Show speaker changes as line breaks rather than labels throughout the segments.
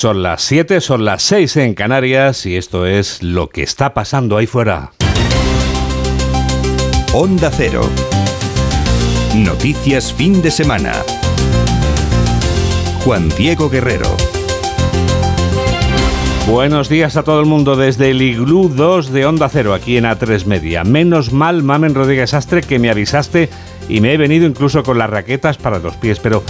Son las 7, son las 6 en Canarias y esto es lo que está pasando ahí fuera.
Onda Cero. Noticias fin de semana. Juan Diego Guerrero.
Buenos días a todo el mundo desde el Iglú 2 de Onda Cero, aquí en A3 Media. Menos mal, Mamen Rodríguez Astre, que me avisaste y me he venido incluso con las raquetas para los pies, pero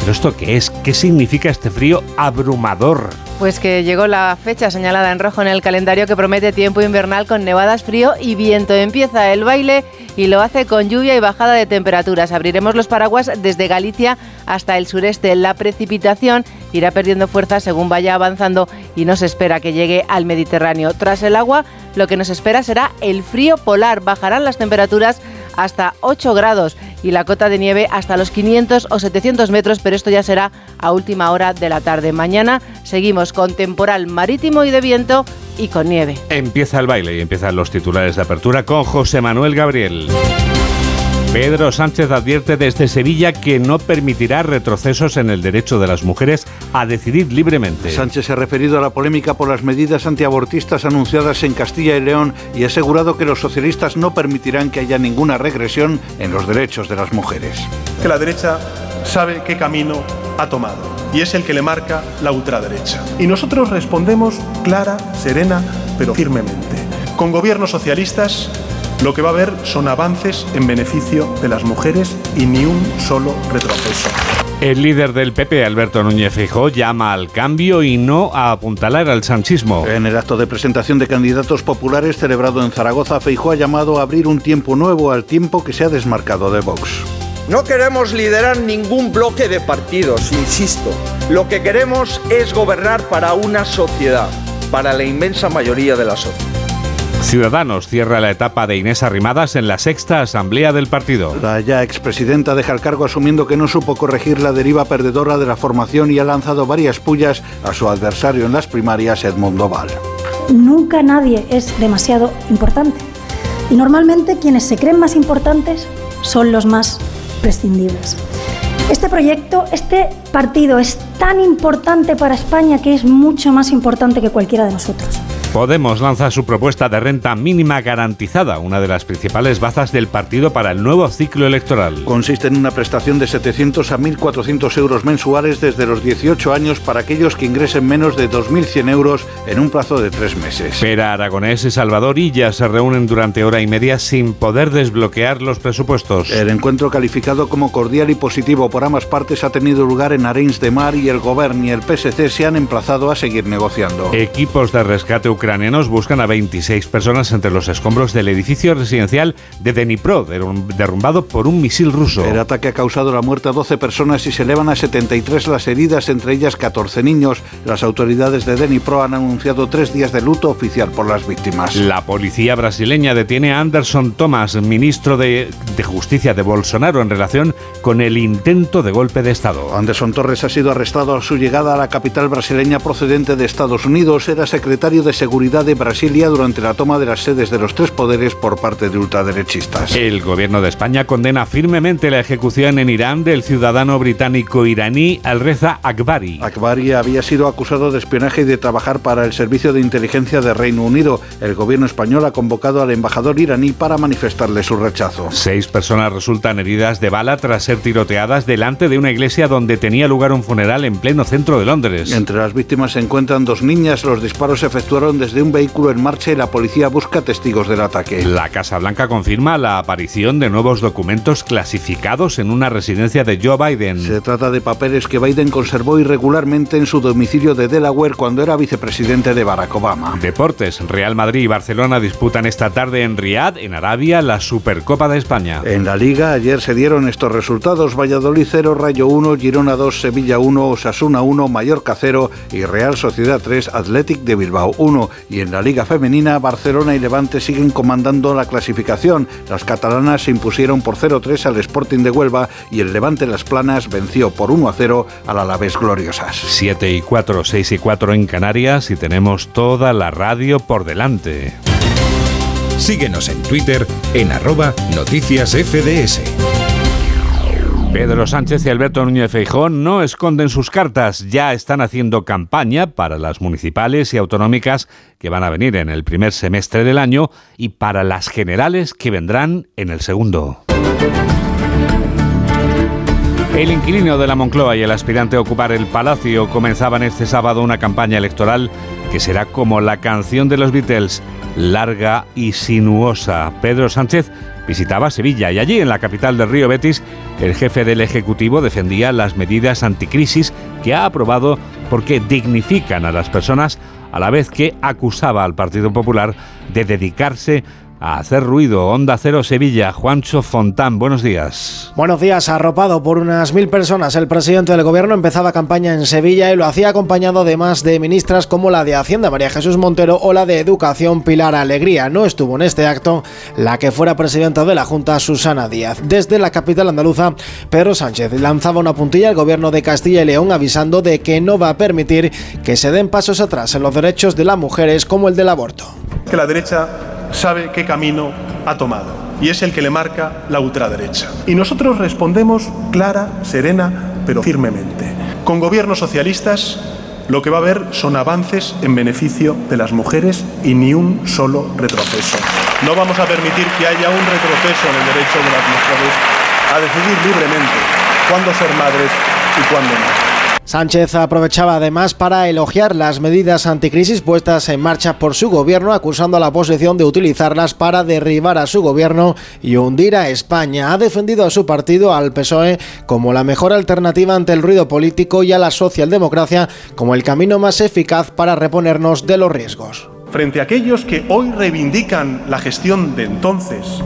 ¿Pero esto qué es? ¿Qué significa este frío abrumador?
Pues que llegó la fecha señalada en rojo en el calendario que promete tiempo invernal con nevadas, frío y viento. Empieza el baile y lo hace con lluvia y bajada de temperaturas. Abriremos los paraguas desde Galicia hasta el sureste. La precipitación irá perdiendo fuerza según vaya avanzando y no se espera que llegue al Mediterráneo. Tras el agua, lo que nos espera será el frío polar. Bajarán las temperaturas hasta 8 grados y la cota de nieve hasta los 500 o 700 metros, pero esto ya será a última hora de la tarde. Mañana seguimos con temporal marítimo y de viento y con nieve.
Empieza el baile y empiezan los titulares de apertura con José Manuel Gabriel. Pedro Sánchez advierte desde Sevilla que no permitirá retrocesos en el derecho de las mujeres a decidir libremente.
Sánchez se ha referido a la polémica por las medidas antiabortistas anunciadas en Castilla y León y ha asegurado que los socialistas no permitirán que haya ninguna regresión en los derechos de las mujeres.
Que la derecha sabe qué camino ha tomado y es el que le marca la ultraderecha. Y nosotros respondemos clara, serena, pero firmemente. Con gobiernos socialistas lo que va a haber son avances en beneficio de las mujeres y ni un solo retroceso.
El líder del PP, Alberto Núñez Feijóo, llama al cambio y no a apuntalar al sanchismo.
En el acto de presentación de candidatos populares celebrado en Zaragoza, Feijóo ha llamado a abrir un tiempo nuevo al tiempo que se ha desmarcado de Vox.
No queremos liderar ningún bloque de partidos, insisto. Lo que queremos es gobernar para una sociedad, para la inmensa mayoría de la sociedad.
Ciudadanos cierra la etapa de Inés Arrimadas en la sexta asamblea del partido.
La ya expresidenta deja el cargo asumiendo que no supo corregir la deriva perdedora de la formación y ha lanzado varias pullas a su adversario en las primarias, Edmundo Val.
Nunca nadie es demasiado importante. Y normalmente quienes se creen más importantes son los más prescindibles. Este proyecto, este partido es tan importante para España que es mucho más importante que cualquiera de nosotros.
Podemos lanza su propuesta de renta mínima garantizada, una de las principales bazas del partido para el nuevo ciclo electoral.
Consiste en una prestación de 700 a 1.400 euros mensuales desde los 18 años para aquellos que ingresen menos de 2.100 euros en un plazo de tres meses.
Pera Aragonés y Salvador Illa se reúnen durante hora y media sin poder desbloquear los presupuestos.
El encuentro calificado como cordial y positivo por ambas partes ha tenido lugar en Arenys de Mar y el Gobierno y el PSC se han emplazado a seguir negociando.
Equipos de rescate ucranianos buscan a 26 personas entre los escombros del edificio residencial de Dnipro, derrumbado por un misil ruso.
El ataque ha causado la muerte a 12 personas y se elevan a 73 las heridas, entre ellas 14 niños. Las autoridades de Dnipro han anunciado tres días de luto oficial por las víctimas.
La policía brasileña detiene a Anderson Thomas, ministro de, de Justicia de Bolsonaro, en relación con el intento de golpe de Estado.
Anderson Torres ha sido arrestado a su llegada a la capital brasileña procedente de Estados Unidos. Era secretario de Seguridad de Brasilia durante la toma de las sedes de los tres poderes por parte de ultraderechistas.
El gobierno de España condena firmemente la ejecución en Irán del ciudadano británico iraní Al-Reza Akbari.
Akbari había sido acusado de espionaje y de trabajar para el Servicio de Inteligencia de Reino Unido. El gobierno español ha convocado al embajador iraní para manifestarle su rechazo.
Seis personas resultan heridas de bala tras ser tiroteadas delante de una iglesia donde tenía lugar un funeral en pleno centro de Londres.
Entre las víctimas se encuentran dos niñas. Los disparos se efectuaron desde un vehículo en marcha y la policía busca testigos del ataque.
La Casa Blanca confirma la aparición de nuevos documentos clasificados en una residencia de Joe Biden.
Se trata de papeles que Biden conservó irregularmente en su domicilio de Delaware cuando era vicepresidente de Barack Obama.
Deportes. Real Madrid y Barcelona disputan esta tarde en Riad, en Arabia, la Supercopa de España.
En la Liga ayer se dieron estos resultados: Valladolid 0, Rayo 1, Girona 2, Sevilla 1, Osasuna 1, Mallorca 0 y Real Sociedad 3, Athletic de Bilbao 1. Y en la Liga Femenina, Barcelona y Levante siguen comandando la clasificación. Las catalanas se impusieron por 0-3 al Sporting de Huelva y el Levante Las Planas venció por 1-0 al Alavés Gloriosas.
7 y 4, 6 y 4 en Canarias y tenemos toda la radio por delante.
Síguenos en Twitter en arroba noticias FDS.
Pedro Sánchez y Alberto Núñez Feijón no esconden sus cartas, ya están haciendo campaña para las municipales y autonómicas que van a venir en el primer semestre del año y para las generales que vendrán en el segundo. El inquilino de la Moncloa y el aspirante a ocupar el palacio comenzaban este sábado una campaña electoral que será como la canción de los Beatles, larga y sinuosa. Pedro Sánchez visitaba Sevilla y allí, en la capital del Río Betis, el jefe del Ejecutivo defendía las medidas anticrisis que ha aprobado porque dignifican a las personas a la vez que acusaba al Partido Popular de dedicarse hacer ruido. Onda Cero Sevilla, Juancho Fontán, buenos días.
Buenos días, arropado por unas mil personas. El presidente del gobierno empezaba campaña en Sevilla y lo hacía acompañado de más de ministras como la de Hacienda María Jesús Montero o la de Educación Pilar Alegría. No estuvo en este acto la que fuera presidenta de la Junta Susana Díaz. Desde la capital andaluza, Pedro Sánchez lanzaba una puntilla al gobierno de Castilla y León avisando de que no va a permitir que se den pasos atrás en los derechos de las mujeres como el del aborto.
Que la derecha sabe qué camino ha tomado y es el que le marca la ultraderecha. Y nosotros respondemos clara, serena, pero firmemente. Con gobiernos socialistas lo que va a haber son avances en beneficio de las mujeres y ni un solo retroceso. No vamos a permitir que haya un retroceso en el derecho de las mujeres a decidir libremente cuándo ser madres y cuándo no.
Sánchez aprovechaba además para elogiar las medidas anticrisis puestas en marcha por su gobierno, acusando a la oposición de utilizarlas para derribar a su gobierno y hundir a España. Ha defendido a su partido, al PSOE, como la mejor alternativa ante el ruido político y a la socialdemocracia como el camino más eficaz para reponernos de los riesgos.
Frente a aquellos que hoy reivindican la gestión de entonces,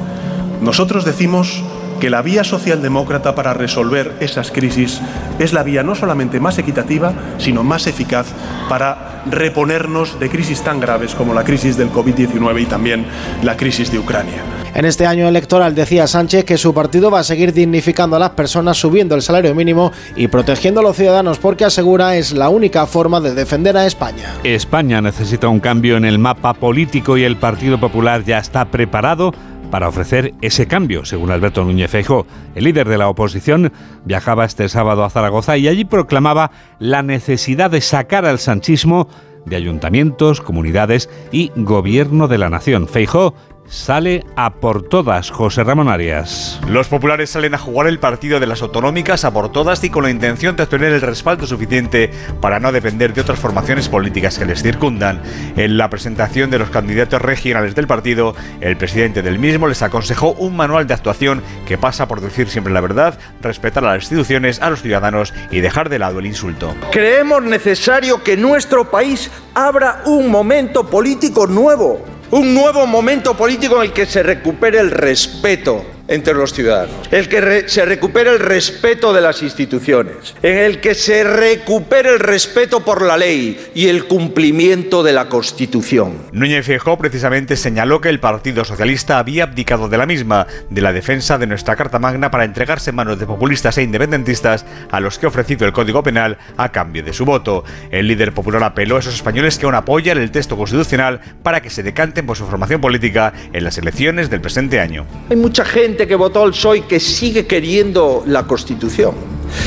nosotros decimos que la vía socialdemócrata para resolver esas crisis es la vía no solamente más equitativa, sino más eficaz para reponernos de crisis tan graves como la crisis del COVID-19 y también la crisis de Ucrania.
En este año electoral decía Sánchez que su partido va a seguir dignificando a las personas subiendo el salario mínimo y protegiendo a los ciudadanos porque asegura es la única forma de defender a España.
España necesita un cambio en el mapa político y el Partido Popular ya está preparado para ofrecer ese cambio, según Alberto Núñez Feijóo. El líder de la oposición viajaba este sábado a Zaragoza y allí proclamaba la necesidad de sacar al sanchismo de ayuntamientos, comunidades y gobierno de la nación. Feijóo sale a por todas, José Ramón Arias.
Los populares salen a jugar el partido de las autonómicas a por todas y con la intención de obtener el respaldo suficiente para no depender de otras formaciones políticas que les circundan. En la presentación de los candidatos regionales del partido, el presidente del mismo les aconsejó un manual de actuación que pasa por decir siempre la verdad, respetar a las instituciones, a los ciudadanos y dejar de lado el insulto.
Creemos necesario que nuestro país abra un momento político nuevo un nuevo momento político en el que se recupere el respeto entre los ciudadanos, el que se recupere el respeto de las instituciones, en el que se recupere el respeto por la ley y el cumplimiento de la Constitución.
Núñez Feijóo precisamente señaló que el Partido Socialista había abdicado de la misma, de la defensa de nuestra Carta Magna para entregarse en manos de populistas e independentistas a los que ha ofrecido el Código Penal a cambio de su voto. El líder popular apeló a esos españoles que aún apoyan el texto constitucional para que se decanten por su formación política en las elecciones del presente año.
Hay mucha gente que votó el PSOE que sigue queriendo la Constitución.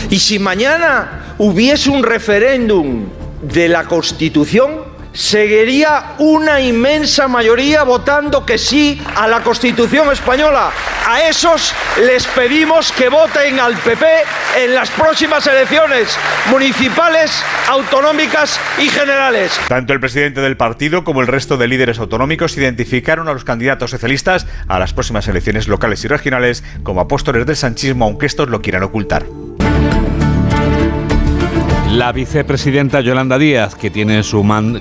Y si mañana hubiese un referéndum de la Constitución, seguiría una inmensa mayoría votando que sí a la Constitución española. A esos les pedimos que voten al PP en las próximas elecciones municipales, autonómicas y generales.
Tanto el presidente del partido como el resto de líderes autonómicos identificaron a los candidatos socialistas a las próximas elecciones locales y regionales como apóstoles del sanchismo, aunque estos lo quieran ocultar.
La vicepresidenta Yolanda Díaz, que, tiene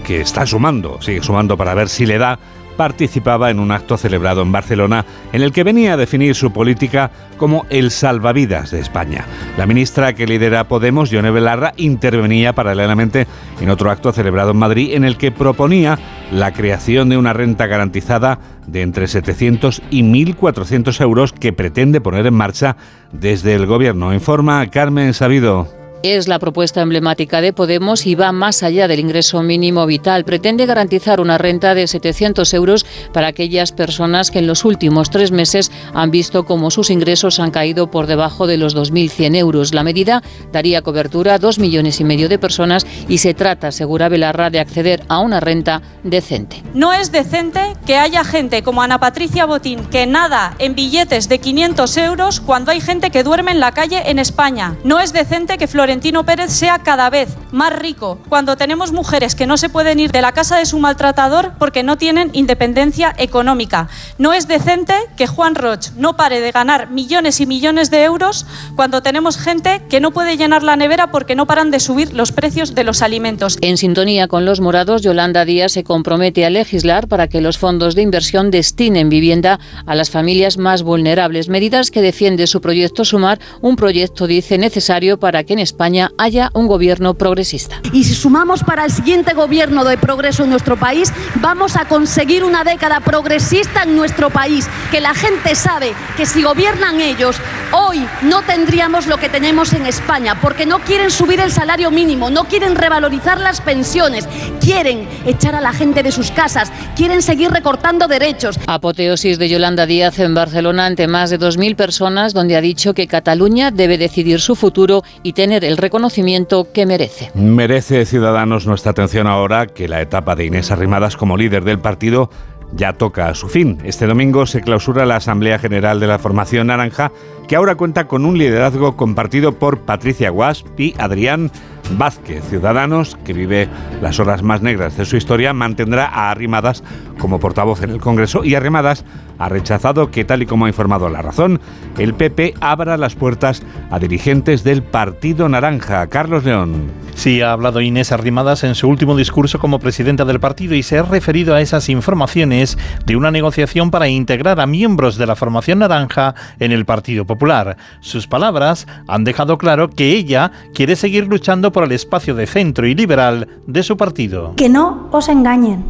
que está sumando, sigue sumando para ver si le da, participaba en un acto celebrado en Barcelona en el que venía a definir su política como el salvavidas de España. La ministra que lidera Podemos, Yone Belarra, intervenía paralelamente en otro acto celebrado en Madrid en el que proponía la creación de una renta garantizada de entre 700 y 1.400 euros que pretende poner en marcha desde el gobierno. Informa Carmen Sabido.
Es la propuesta emblemática de Podemos y va más allá del ingreso mínimo vital. Pretende garantizar una renta de 700 euros para aquellas personas que en los últimos tres meses han visto cómo sus ingresos han caído por debajo de los 2.100 euros. La medida daría cobertura a dos millones y medio de personas y se trata, asegura Belarra, de acceder a una renta decente.
No es decente que haya gente como Ana Patricia Botín que nada en billetes de 500 euros cuando hay gente que duerme en la calle en España. No es decente que Florentino Pérez sea cada vez más rico cuando tenemos mujeres que no se pueden ir de la casa de su maltratador porque no tienen independencia económica. No es decente que Juan Roch no pare de ganar millones y millones de euros cuando tenemos gente que no puede llenar la nevera porque no paran de subir los precios de los alimentos.
En sintonía con los morados, Yolanda Díaz se compromete a legislar para que los fondos de inversión destinen vivienda a las familias más vulnerables, medidas que defiende su proyecto Sumar, un proyecto, dice, necesario para que en España haya un gobierno progresista.
Y si sumamos para el siguiente gobierno de progreso en nuestro país, vamos a conseguir una década progresista en nuestro país, que la gente sabe que si gobiernan ellos, hoy no tendríamos lo que tenemos en España, porque no quieren subir el salario mínimo, no quieren revalorizar las pensiones, quieren echar a la gente de sus casas, quieren seguir recortando derechos.
Apoteosis de Yolanda Díaz en Barcelona ante más de 2.000 personas, donde ha dicho que Cataluña debe decidir su futuro y tener el reconocimiento que merece.
Merece Ciudadanos nuestra atención ahora que la etapa de Inés Arrimadas como líder del partido ya toca a su fin. Este domingo se clausura la Asamblea General de la Formación Naranja, que ahora cuenta con un liderazgo compartido por Patricia Guasp y Adrián Vázquez. Ciudadanos, que vive las horas más negras de su historia, mantendrá a Arrimadas como portavoz en el Congreso y Arrimadas ha rechazado que, tal y como ha informado La Razón, el PP abra las puertas a dirigentes del Partido Naranja. Carlos León.
Sí, ha hablado Inés Arrimadas en su último discurso como presidenta del partido y se ha referido a esas informaciones de una negociación para integrar a miembros de la formación naranja en el Partido Popular. Sus palabras han dejado claro que ella quiere seguir luchando por el espacio de centro y liberal de su partido.
Que no os engañen.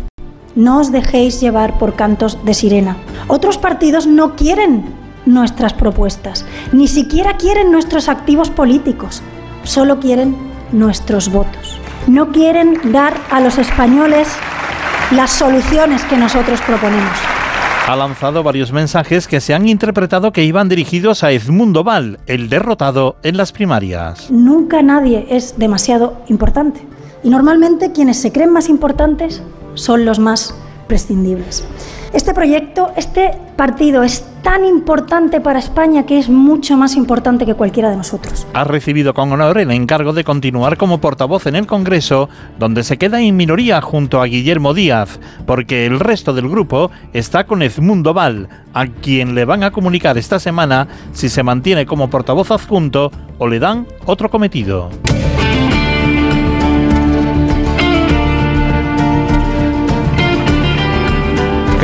No os dejéis llevar por cantos de sirena. Otros partidos no quieren nuestras propuestas, ni siquiera quieren nuestros activos políticos, solo quieren nuestros votos. No quieren dar a los españoles las soluciones que nosotros proponemos.
Ha lanzado varios mensajes que se han interpretado que iban dirigidos a Edmundo Val, el derrotado en las primarias.
Nunca nadie es demasiado importante. Y normalmente quienes se creen más importantes son los más prescindibles. Este proyecto, este partido es tan importante para España que es mucho más importante que cualquiera de nosotros.
Ha recibido con honor el encargo de continuar como portavoz en el Congreso, donde se queda en minoría junto a Guillermo Díaz, porque el resto del grupo está con Edmundo Val, a quien le van a comunicar esta semana si se mantiene como portavoz adjunto o le dan otro cometido.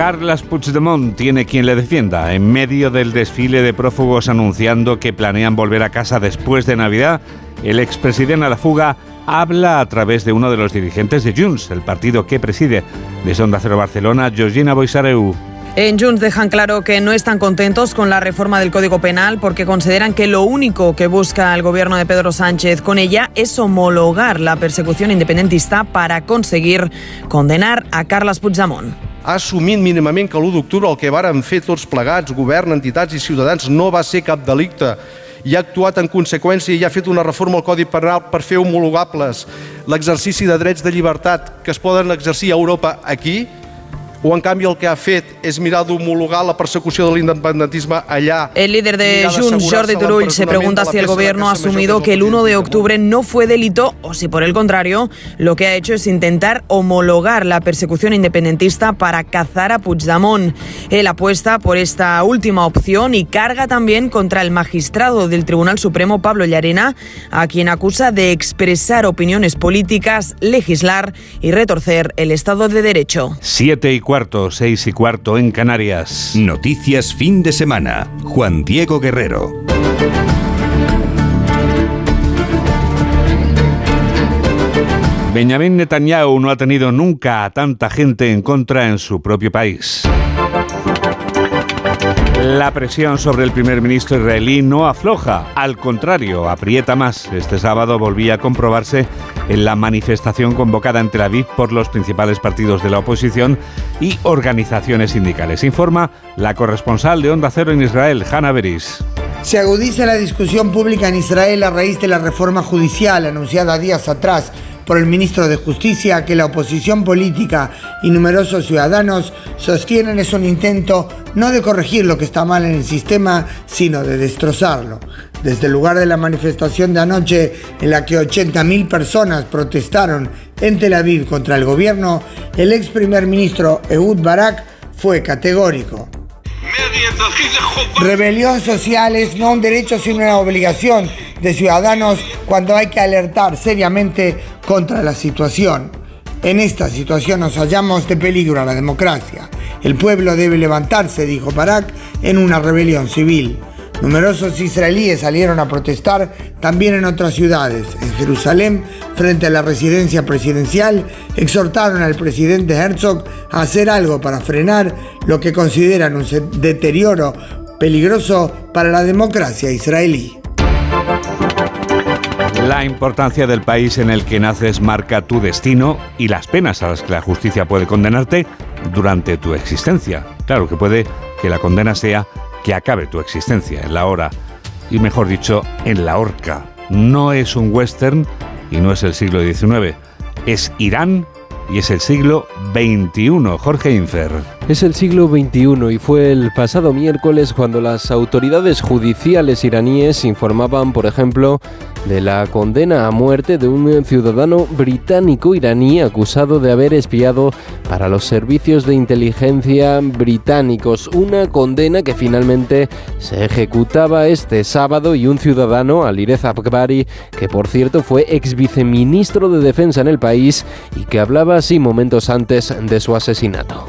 Carles Puigdemont tiene quien le defienda. En medio del desfile de prófugos anunciando que planean volver a casa después de Navidad, el expresidente a la fuga habla a través de uno de los dirigentes de Junts, el partido que preside. Desde Onda Cero Barcelona, Georgina Boisareu.
En Junts dejan claro que no están contentos con la reforma del Código Penal porque consideran que lo único que busca el gobierno de Pedro Sánchez con ella es homologar la persecución independentista para conseguir condenar a Carles Puigdemont.
Ha assumit mínimament que l'1 d'octubre el que varen fer tots plegats, govern, entitats i ciutadans, no va ser cap delicte. I ha actuat en conseqüència i ha fet una reforma al Codi Penal per fer homologables l'exercici de drets de llibertat que es poden exercir a Europa aquí, o en canvi el que ha fet és mirar d'homologar la persecució de l'independentisme allà.
El líder de Junts, Jordi Turull, se pregunta si el gobierno ha asumido que el 1 de octubre no fue delito o si por el contrario lo que ha hecho es intentar homologar la persecución independentista para cazar a Puigdemont. Él apuesta por esta última opción y carga también contra el magistrado del Tribunal Supremo, Pablo Llarena, a quien acusa de expresar opiniones políticas, legislar y retorcer el Estado de Derecho.
Siete y cuarto, seis y cuarto en Canarias.
Noticias fin de semana. Juan Diego Guerrero.
Benjamín Netanyahu no ha tenido nunca a tanta gente en contra en su propio país. La presión sobre el primer ministro israelí no afloja, al contrario, aprieta más. Este sábado volvía a comprobarse en la manifestación convocada en Tel Aviv por los principales partidos de la oposición y organizaciones sindicales. Informa la corresponsal de Onda Cero en Israel, Hanna Beris.
Se agudiza la discusión pública en Israel a raíz de la reforma judicial anunciada días atrás por el ministro de Justicia que la oposición política y numerosos ciudadanos sostienen es un intento no de corregir lo que está mal en el sistema, sino de destrozarlo. Desde el lugar de la manifestación de anoche, en la que 80.000 personas protestaron en Tel Aviv contra el gobierno, el ex primer ministro Ehud Barak fue categórico. Rebelión social es no un derecho sino una obligación de ciudadanos cuando hay que alertar seriamente contra la situación. En esta situación nos hallamos de peligro a la democracia. El pueblo debe levantarse, dijo Barak, en una rebelión civil. Numerosos israelíes salieron a protestar también en otras ciudades. En Jerusalén, frente a la residencia presidencial, exhortaron al presidente Herzog a hacer algo para frenar lo que consideran un deterioro peligroso para la democracia israelí.
La importancia del país en el que naces marca tu destino y las penas a las que la justicia puede condenarte durante tu existencia. Claro que puede que la condena sea que acabe tu existencia en la hora, y mejor dicho, en la horca. No es un western y no es el siglo XIX, es Irán y es el siglo XXI. Jorge Infer.
Es el siglo XXI y fue el pasado miércoles cuando las autoridades judiciales iraníes informaban, por ejemplo, de la condena a muerte de un ciudadano británico iraní acusado de haber espiado para los servicios de inteligencia británicos. Una condena que finalmente se ejecutaba este sábado y un ciudadano, Alirez Akbari, que por cierto fue ex viceministro de defensa en el país y que hablaba así momentos antes de su asesinato.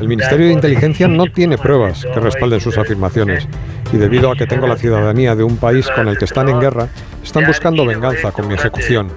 El Ministerio de Inteligencia no tiene pruebas que respalden sus afirmaciones y debido a que tengo la ciudadanía de un país con el que están en guerra, están buscando venganza con mi ejecución.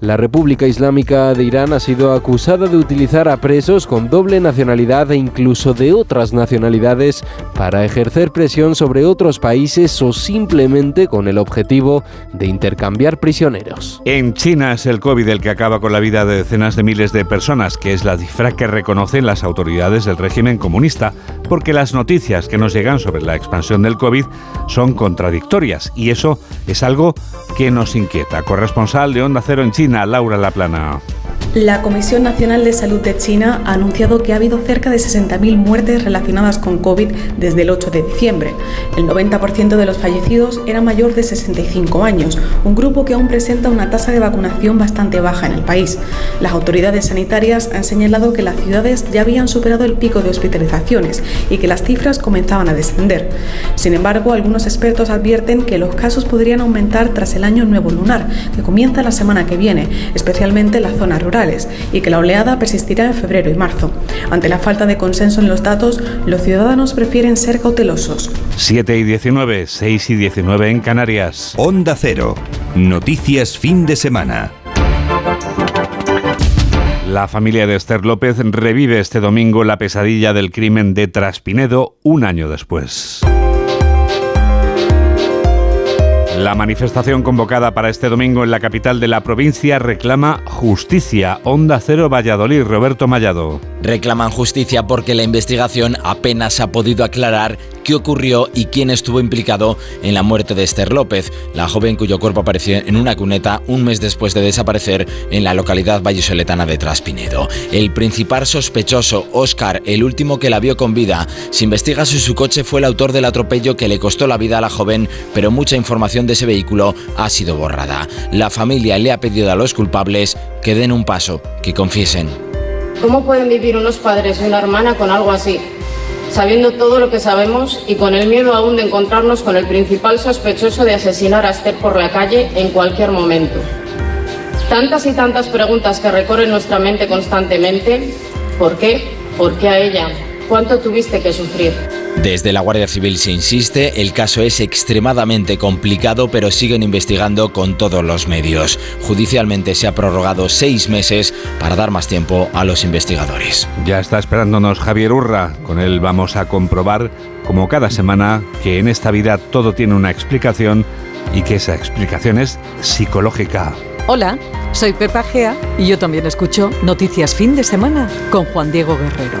La República Islámica de Irán ha sido acusada de utilizar a presos con doble nacionalidad e incluso de otras nacionalidades para ejercer presión sobre otros países o simplemente con el objetivo de intercambiar prisioneros.
En China es el COVID el que acaba con la vida de decenas de miles de personas, que es la cifra que reconocen las autoridades del régimen comunista, porque las noticias que nos llegan sobre la expansión del COVID son contradictorias y eso es algo que nos inquieta. Corresponsal de Onda Cero en China. Laura Laplana.
La Comisión Nacional de Salud de China ha anunciado que ha habido cerca de 60.000 muertes relacionadas con COVID desde el 8 de diciembre. El 90% de los fallecidos era mayor de 65 años, un grupo que aún presenta una tasa de vacunación bastante baja en el país. Las autoridades sanitarias han señalado que las ciudades ya habían superado el pico de hospitalizaciones y que las cifras comenzaban a descender. Sin embargo, algunos expertos advierten que los casos podrían aumentar tras el año nuevo lunar, que comienza la semana que viene, especialmente en las zonas y que la oleada persistirá en febrero y marzo. Ante la falta de consenso en los datos, los ciudadanos prefieren ser cautelosos.
7 y 19, 6 y 19 en Canarias.
Onda Cero. Noticias fin de semana.
La familia de Esther López revive este domingo la pesadilla del crimen de Traspinedo un año después. La manifestación convocada para este domingo en la capital de la provincia reclama justicia. Onda Cero Valladolid, Roberto Mallado.
Reclaman justicia porque la investigación apenas ha podido aclarar qué ocurrió y quién estuvo implicado en la muerte de Esther López, la joven cuyo cuerpo apareció en una cuneta un mes después de desaparecer en la localidad vallisoletana de Traspinedo. El principal sospechoso, Oscar, el último que la vio con vida, se investiga si su coche fue el autor del atropello que le costó la vida a la joven, pero mucha información de ese vehículo ha sido borrada. La familia le ha pedido a los culpables que den un paso, que confiesen.
¿Cómo pueden vivir unos padres y una hermana con algo así? Sabiendo todo lo que sabemos y con el miedo aún de encontrarnos con el principal sospechoso de asesinar a Esther por la calle en cualquier momento. Tantas y tantas preguntas que recorren nuestra mente constantemente. ¿Por qué? ¿Por qué a ella? ¿Cuánto tuviste que sufrir?
Desde la Guardia Civil se insiste, el caso es extremadamente complicado, pero siguen investigando con todos los medios. Judicialmente se ha prorrogado seis meses para dar más tiempo a los investigadores.
Ya está esperándonos Javier Urra. Con él vamos a comprobar, como cada semana, que en esta vida todo tiene una explicación y que esa explicación es psicológica.
Hola, soy Pepa Gea y yo también escucho Noticias Fin de Semana con Juan Diego Guerrero.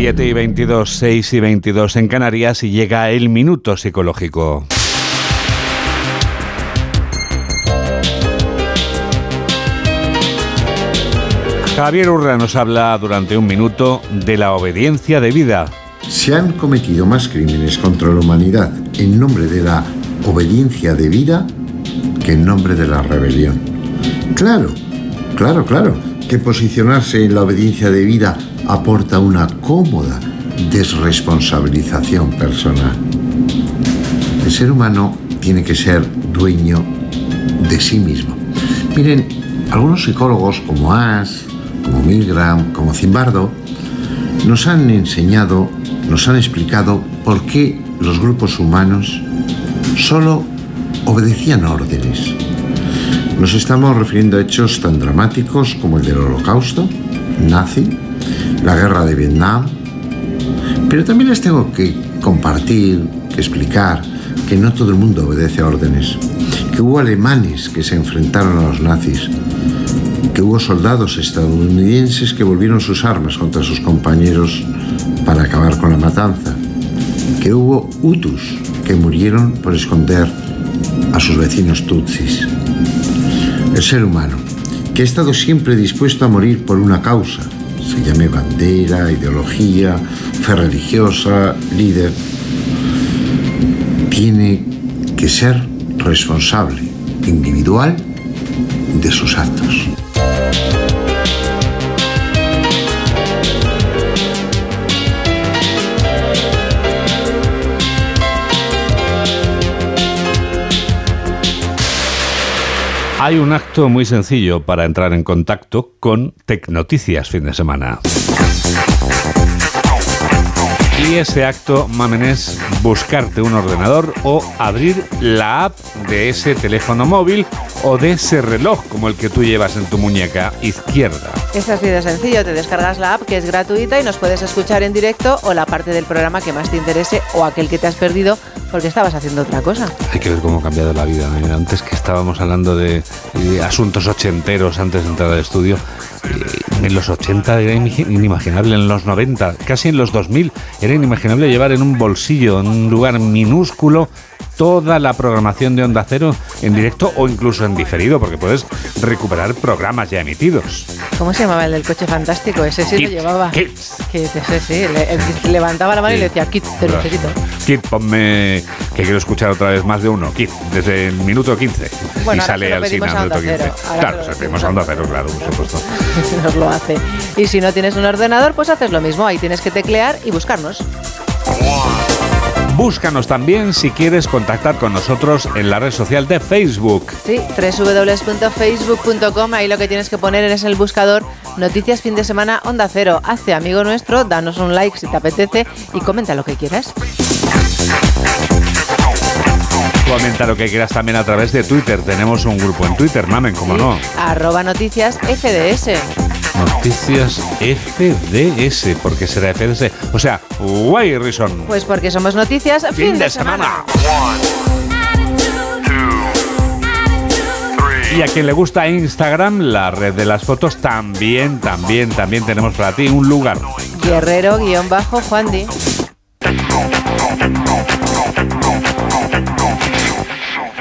7 y 22, 6 y 22 en Canarias y llega el minuto psicológico. Javier Urra nos habla durante un minuto de la obediencia de vida.
Se han cometido más crímenes contra la humanidad en nombre de la obediencia de vida que en nombre de la rebelión. Claro, claro, claro, que posicionarse en la obediencia de vida aporta una cómoda desresponsabilización personal. El ser humano tiene que ser dueño de sí mismo. Miren, algunos psicólogos como Ash, como Milgram, como Zimbardo, nos han enseñado, nos han explicado por qué los grupos humanos solo obedecían órdenes. Nos estamos refiriendo a hechos tan dramáticos como el del holocausto nazi, la guerra de Vietnam, pero también les tengo que compartir, que explicar que no todo el mundo obedece a órdenes, que hubo alemanes que se enfrentaron a los nazis, que hubo soldados estadounidenses que volvieron sus armas contra sus compañeros para acabar con la matanza, que hubo hutus que murieron por esconder a sus vecinos tutsis. El ser humano, que ha estado siempre dispuesto a morir por una causa, se llame bandera, ideología, fe religiosa, líder, tiene que ser responsable individual de sus actos.
Hay un acto muy sencillo para entrar en contacto con Tecnoticias fin de semana. Y ese acto, mamen, es buscarte un ordenador o abrir la app de ese teléfono móvil o de ese reloj como el que tú llevas en tu muñeca izquierda.
Es así de sencillo, te descargas la app que es gratuita y nos puedes escuchar en directo o la parte del programa que más te interese o aquel que te has perdido porque estabas haciendo otra cosa.
Hay que ver cómo ha cambiado la vida. Antes que estábamos hablando de, de asuntos ochenteros antes de entrar al estudio, eh, en los 80 era inimaginable, en los 90, casi en los 2000, era inimaginable llevar en un bolsillo, en un lugar minúsculo, toda la programación de Onda Cero en directo o incluso en diferido, porque puedes recuperar programas ya emitidos.
¿Cómo se llamaba el del coche fantástico? Ese sí lo llevaba.
Kit.
Kit, ese sí. Le, el que levantaba la mano y le decía, Kit, te necesito.
Kit, ponme que quiero escuchar otra vez más de uno. Kit, desde el minuto 15.
Bueno,
y sale al final minuto 15.
Cero. Ahora
Claro,
se
pedimos a Onda Cero, claro, por supuesto.
Nos lo hace. Y si no tienes un ordenador, pues haces lo mismo. Ahí tienes que teclear y buscarnos.
Búscanos también si quieres contactar con nosotros en la red social de Facebook.
Sí, www.facebook.com. Ahí lo que tienes que poner es el buscador Noticias Fin de Semana Onda Cero. Hazte amigo nuestro, danos un like si te apetece y comenta lo que quieras.
Comenta lo que quieras también a través de Twitter. Tenemos un grupo en Twitter, mamen, como no.
Arroba Noticias FDS.
Noticias FDS, porque será FDS. O sea, Why Reason.
Pues porque somos noticias fin, de, semana.
Y a quien le gusta Instagram, la red de las fotos, también, también, también tenemos para ti un lugar.
Guerrero-Juan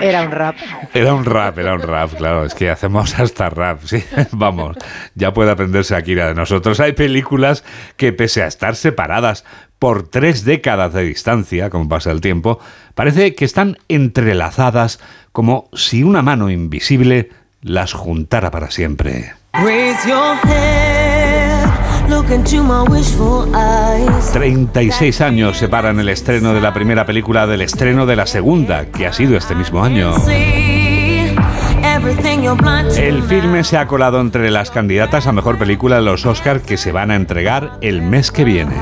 Era un rap.
Era un rap, era un rap, claro. Es que hacemos hasta rap, sí. Vamos, ya puede aprenderse Akira de nosotros. Hay películas que, pese a estar separadas por tres décadas de distancia, como pasa el tiempo, parece que están entrelazadas como si una mano invisible las juntara para siempre. 36 años separan el estreno de la primera película del estreno de la segunda, que ha sido este mismo año. El filme se ha colado entre las candidatas a mejor película de los Oscars que se van a entregar el mes que viene.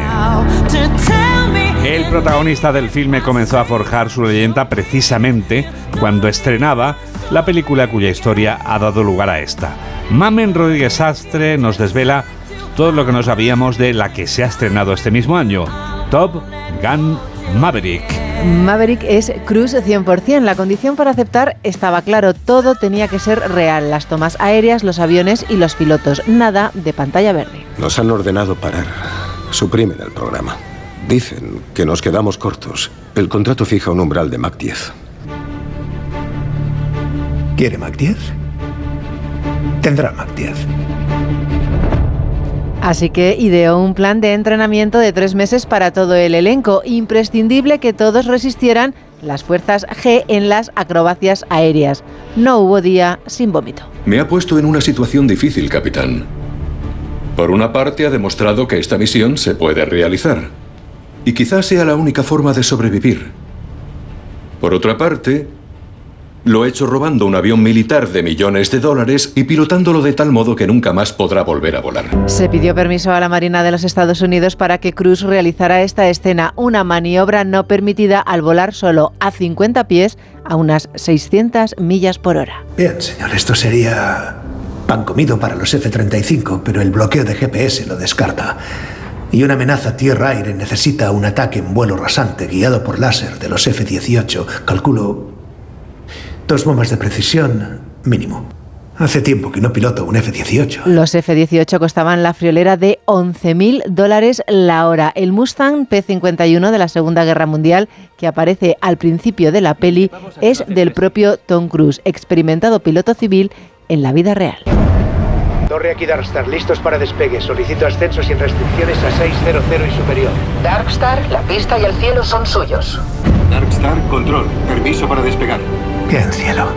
El protagonista del filme comenzó a forjar su leyenda precisamente cuando estrenaba la película cuya historia ha dado lugar a esta. Mamen Rodríguez Astre nos desvela todo lo que no sabíamos de la que se ha estrenado este mismo año, Top Gun Maverick.
Maverick es Cruz 100%. La condición para aceptar estaba claro, todo tenía que ser real, las tomas aéreas, los aviones y los pilotos, nada de pantalla verde.
Nos han ordenado parar. Suprimen el programa. Dicen que nos quedamos cortos. El contrato fija un umbral de Mach 10.
¿Quiere Mach 10? Tendrá Mach 10.
Así que ideó un plan de entrenamiento de tres meses para todo el elenco, imprescindible que todos resistieran las fuerzas G en las acrobacias aéreas. No hubo día sin vómito.
Me ha puesto en una situación difícil, capitán. Por una parte ha demostrado que esta misión se puede realizar. Y quizás sea la única forma de sobrevivir. Por otra parte, lo he hecho robando un avión militar de millones de dólares y pilotándolo de tal modo que nunca más podrá volver a volar.
Se pidió permiso a la Marina de los Estados Unidos para que Cruz realizara esta escena, una maniobra no permitida al volar solo a 50 pies a unas 600 millas por hora.
Bien, señor, esto sería pan comido para los F-35, pero el bloqueo de GPS lo descarta. Y una amenaza tierra-aire necesita un ataque en vuelo rasante guiado por láser de los F-18. Calculo Dos bombas de precisión mínimo. Hace tiempo que no piloto un F-18.
Los F-18 costaban la friolera de 11.000 dólares la hora. El Mustang P-51 de la Segunda Guerra Mundial, que aparece al principio de la peli, es del propio Tom Cruise, experimentado piloto civil en la vida real.
Torre aquí Darkstar, listos para despegue. Solicito ascenso sin restricciones a 600 y superior.
Darkstar, la pista y el cielo son suyos.
Darkstar, control. Permiso para despegar. Bien, cielo.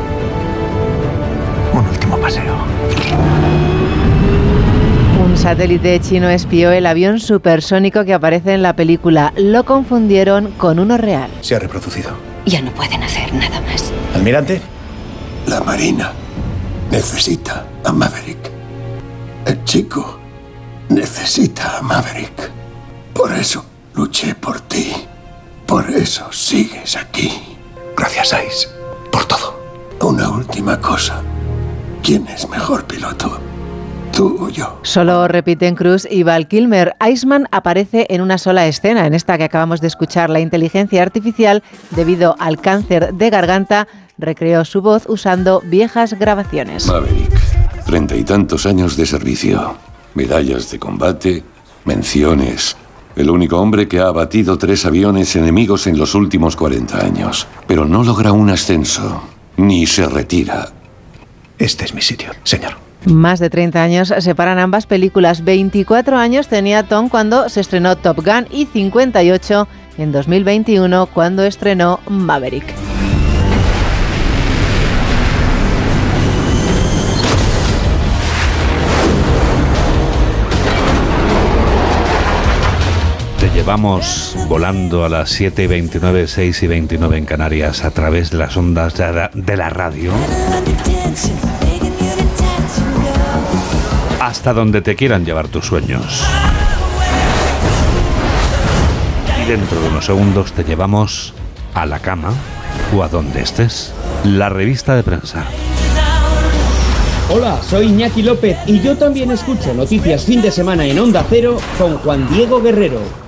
Un último paseo.
Un satélite chino espió el avión supersónico que aparece en la película. Lo confundieron con uno real.
Se ha reproducido.
Ya no pueden hacer nada más.
Almirante.
La Marina necesita a Maverick. El chico necesita a Maverick. Por eso luché por ti. Por eso sigues aquí.
Gracias, Ice por todo.
Una última cosa. ¿Quién es mejor piloto? ¿Tú o yo?
Solo repiten Cruz y Val Kilmer. Iceman aparece en una sola escena, en esta que acabamos de escuchar. La inteligencia artificial, debido al cáncer de garganta, recreó su voz usando viejas grabaciones.
Maverick, treinta y tantos años de servicio, medallas de combate, menciones, el único hombre que ha abatido tres aviones enemigos en los últimos 40 años. Pero no logra un ascenso, ni se retira.
Este es mi sitio, señor.
Más de 30 años separan ambas películas. 24 años tenía Tom cuando se estrenó Top Gun y 58 en 2021 cuando estrenó Maverick.
Vamos volando a las 7 y 29, 6 y 29 en Canarias a través de las ondas de la radio. Hasta donde te quieran llevar tus sueños. Y dentro de unos segundos te llevamos a la cama o a donde estés. La revista de prensa.
Hola, soy Iñaki López y yo también escucho Noticias Fin de Semana en Onda Cero con Juan Diego Guerrero.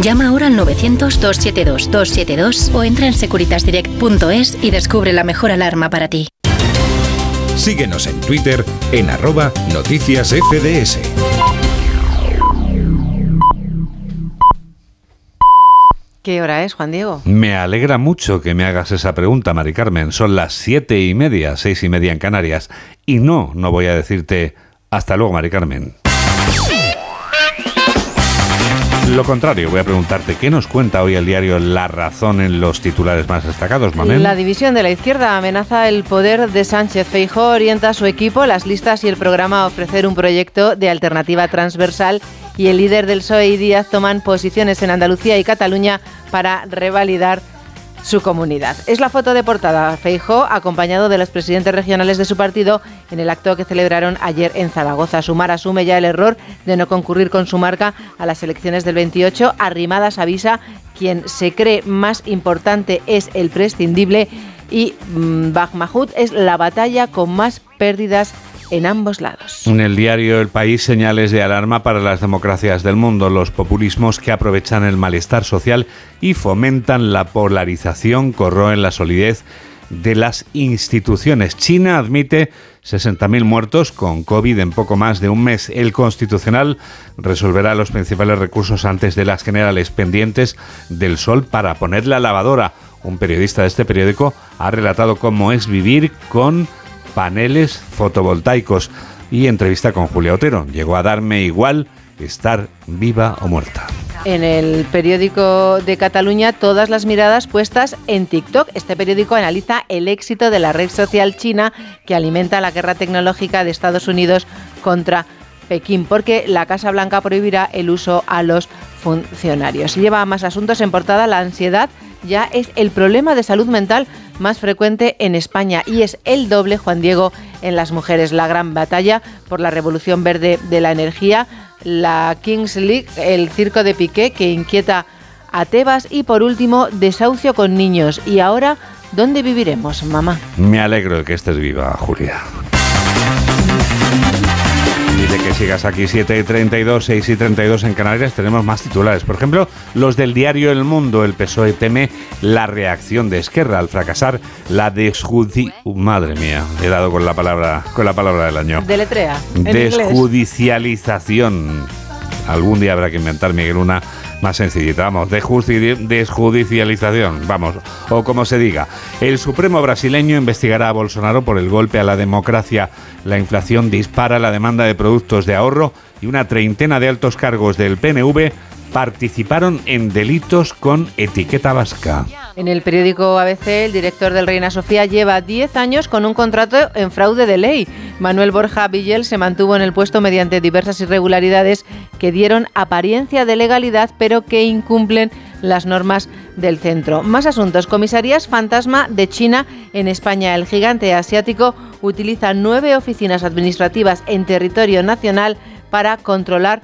Llama ahora al 900-272-272 o entra en securitasdirect.es y descubre la mejor alarma para ti.
Síguenos en Twitter en arroba noticias FDS.
¿Qué hora es, Juan Diego?
Me alegra mucho que me hagas esa pregunta, Mari Carmen. Son las siete y media, seis y media en Canarias. Y no, no voy a decirte hasta luego, Mari Carmen. Lo contrario, voy a preguntarte, ¿qué nos cuenta hoy el diario La Razón en los titulares más destacados, Mamén?
La división de la izquierda amenaza el poder de Sánchez. Feijó orienta a su equipo, las listas y el programa a ofrecer un proyecto de alternativa transversal y el líder del PSOE y Díaz toman posiciones en Andalucía y Cataluña para revalidar su comunidad. Es la foto de portada. Feijó, acompañado de los presidentes regionales de su partido, en el acto que celebraron ayer en Zaragoza. Sumar asume ya el error de no concurrir con su marca a las elecciones del 28. Arrimadas avisa quien se cree más importante es el prescindible y mmm, es la batalla con más pérdidas en ambos lados.
En el diario El País señales de alarma para las democracias del mundo, los populismos que aprovechan el malestar social y fomentan la polarización, corroen la solidez de las instituciones. China admite 60.000 muertos con COVID en poco más de un mes. El Constitucional resolverá los principales recursos antes de las generales pendientes del sol para poner la lavadora. Un periodista de este periódico ha relatado cómo es vivir con paneles fotovoltaicos y entrevista con Julia Otero. Llegó a darme igual estar viva o muerta.
En el periódico de Cataluña, todas las miradas puestas en TikTok. Este periódico analiza el éxito de la red social china que alimenta la guerra tecnológica de Estados Unidos contra Pekín, porque la Casa Blanca prohibirá el uso a los funcionarios. Lleva más asuntos en portada la ansiedad ya es el problema de salud mental más frecuente en España y es el doble, Juan Diego, en las mujeres. La gran batalla por la revolución verde de la energía, la Kings League, el circo de Piqué que inquieta a Tebas y por último, desahucio con niños. Y ahora, ¿dónde viviremos, mamá?
Me alegro de que estés viva, Julia. Dice que sigas aquí 7 y 32, 6 y 32 en Canarias. Tenemos más titulares. Por ejemplo, los del diario El Mundo. El PSOE teme la reacción de Esquerra al fracasar la desjudi... madre mía, he dado con la palabra, con la palabra del año.
Deletrea.
Desjudicialización. Algún día habrá que inventar, Miguel, una más sencillita, vamos, de desjudicialización, vamos, o como se diga. El Supremo brasileño investigará a Bolsonaro por el golpe a la democracia. La inflación dispara la demanda de productos de ahorro y una treintena de altos cargos del PNV participaron en delitos con etiqueta vasca.
En el periódico ABC, el director del Reina Sofía lleva 10 años con un contrato en fraude de ley. Manuel Borja Villel se mantuvo en el puesto mediante diversas irregularidades que dieron apariencia de legalidad, pero que incumplen las normas del centro. Más asuntos. Comisarías fantasma de China en España. El gigante asiático utiliza nueve oficinas administrativas en territorio nacional para controlar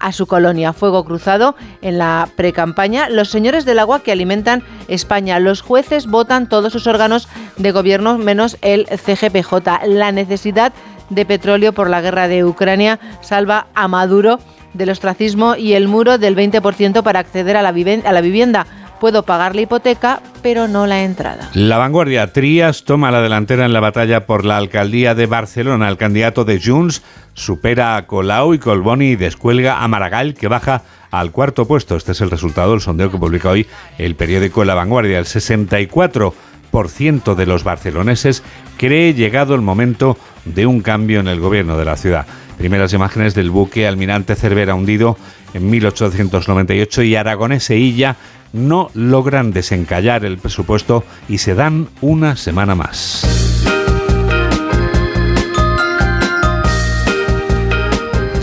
a su colonia. Fuego cruzado en la precampaña. Los señores del agua que alimentan España. Los jueces votan todos sus órganos de gobierno menos el CGPJ. La necesidad de petróleo por la guerra de Ucrania salva a Maduro del ostracismo y el muro del 20% para acceder a la, a la vivienda puedo pagar la hipoteca, pero no la entrada.
La vanguardia Trías toma la delantera en la batalla por la alcaldía de Barcelona. El candidato de Junts supera a Colau y Colboni y descuelga a Maragall, que baja al cuarto puesto. Este es el resultado del sondeo que publica hoy el periódico La Vanguardia. El 64% de los barceloneses cree llegado el momento de un cambio en el gobierno de la ciudad. Primeras imágenes del buque almirante Cervera hundido en 1898 y Aragonés e Illa no logran desencallar el presupuesto y se dan una semana más.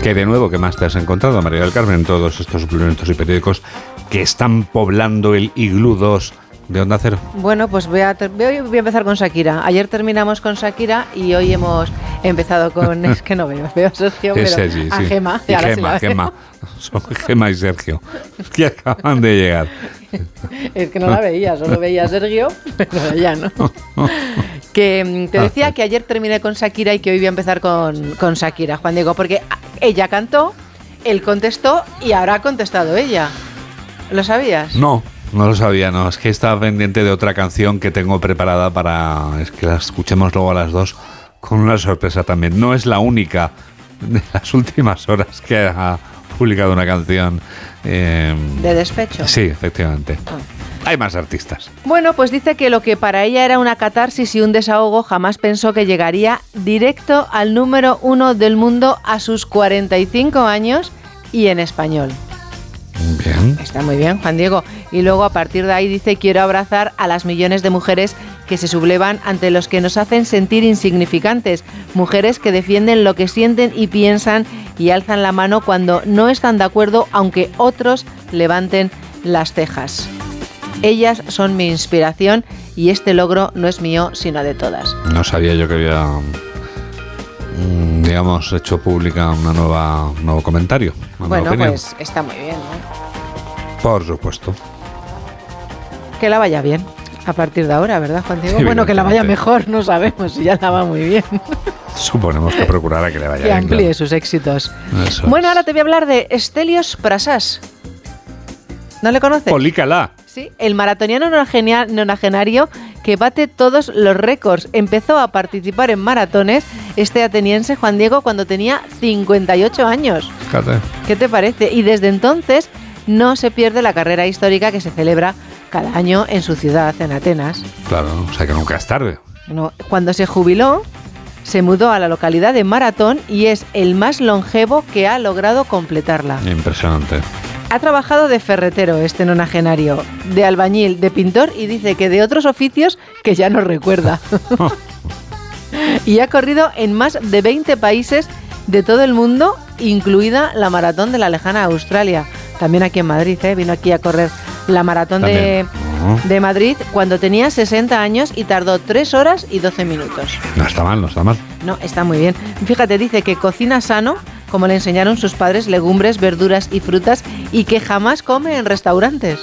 ¿Qué de nuevo, ¿qué más te has encontrado, María del Carmen, en todos estos suplementos y periódicos que están poblando el Iglú 2 de Onda Cero?
Bueno, pues voy a, voy voy a empezar con Shakira. Ayer terminamos con Shakira y hoy hemos empezado con... Es que no veo, veo a Sergio, pero a
sí.
Gema.
Y Gema. Gema. Son Gema y Sergio, que acaban de llegar.
Es que no la veía, solo veía a Sergio, pero ya no. Que mm, te decía que ayer terminé con Shakira y que hoy voy a empezar con, con Shakira, Juan Diego, porque ella cantó, él contestó y ahora ha contestado ella. ¿Lo sabías?
No, no lo sabía, no. Es que estaba pendiente de otra canción que tengo preparada para es que la escuchemos luego a las dos con una sorpresa también. No es la única de las últimas horas que ha publicado una canción. eh,
De despecho.
sí, efectivamente.
Ah.
Hay más artistas.
Bueno, pues dice que lo que para ella era una catarsis y un desahogo jamás pensó que llegaría directo al número uno del mundo a sus 45 años y en español.
Bien.
Está muy bien, Juan Diego. Y luego a partir de ahí dice, quiero abrazar a las millones de mujeres que se sublevan ante los que nos hacen sentir insignificantes. Mujeres que defienden lo que sienten y piensan y alzan la mano cuando no están de acuerdo, aunque otros levanten las cejas. Ellas son mi inspiración y este logro no es mío, sino de todas.
No sabía yo que había, mm, digamos, hecho pública una nueva, un nuevo comentario. una
Bueno, pues está muy bien, ¿no?
Por supuesto.
Que la vaya bien. A partir de ahora, ¿verdad, Juan Diego? Bueno, que la vaya mejor, no sabemos si ya la va muy bien.
Suponemos que procurará que le vaya
que
bien.
amplíe sus éxitos.
Eso
Bueno, ahora te voy a hablar de Stelios Prasas. ¿No le conoces?
Polícala.
Sí, el maratoniano nonagenario que bate todos los récords. Empezó a participar en maratones este ateniense Juan Diego cuando tenía 58 años.
Fíjate.
¿Qué te parece? Y desde entonces no se pierde la carrera histórica que se celebra cada año en su ciudad, en Atenas.
Claro, o sea que nunca es tarde.
No, cuando se jubiló, se mudó a la localidad de Maratón y es el más longevo que ha logrado completarla.
Impresionante.
Ha trabajado de ferretero este nonagenario, de albañil, de pintor y dice que de otros oficios que ya no recuerda. y ha corrido en más de 20 países de todo el mundo, incluida la maratón de la lejana Australia. También aquí en Madrid, ¿eh? vino aquí a correr la maratón de, de Madrid cuando tenía 60 años y tardó 3 horas y 12 minutos.
No está mal, no está mal.
No, está muy bien. Fíjate, dice que cocina sano, como le enseñaron sus padres, legumbres, verduras y frutas, y que jamás come en restaurantes.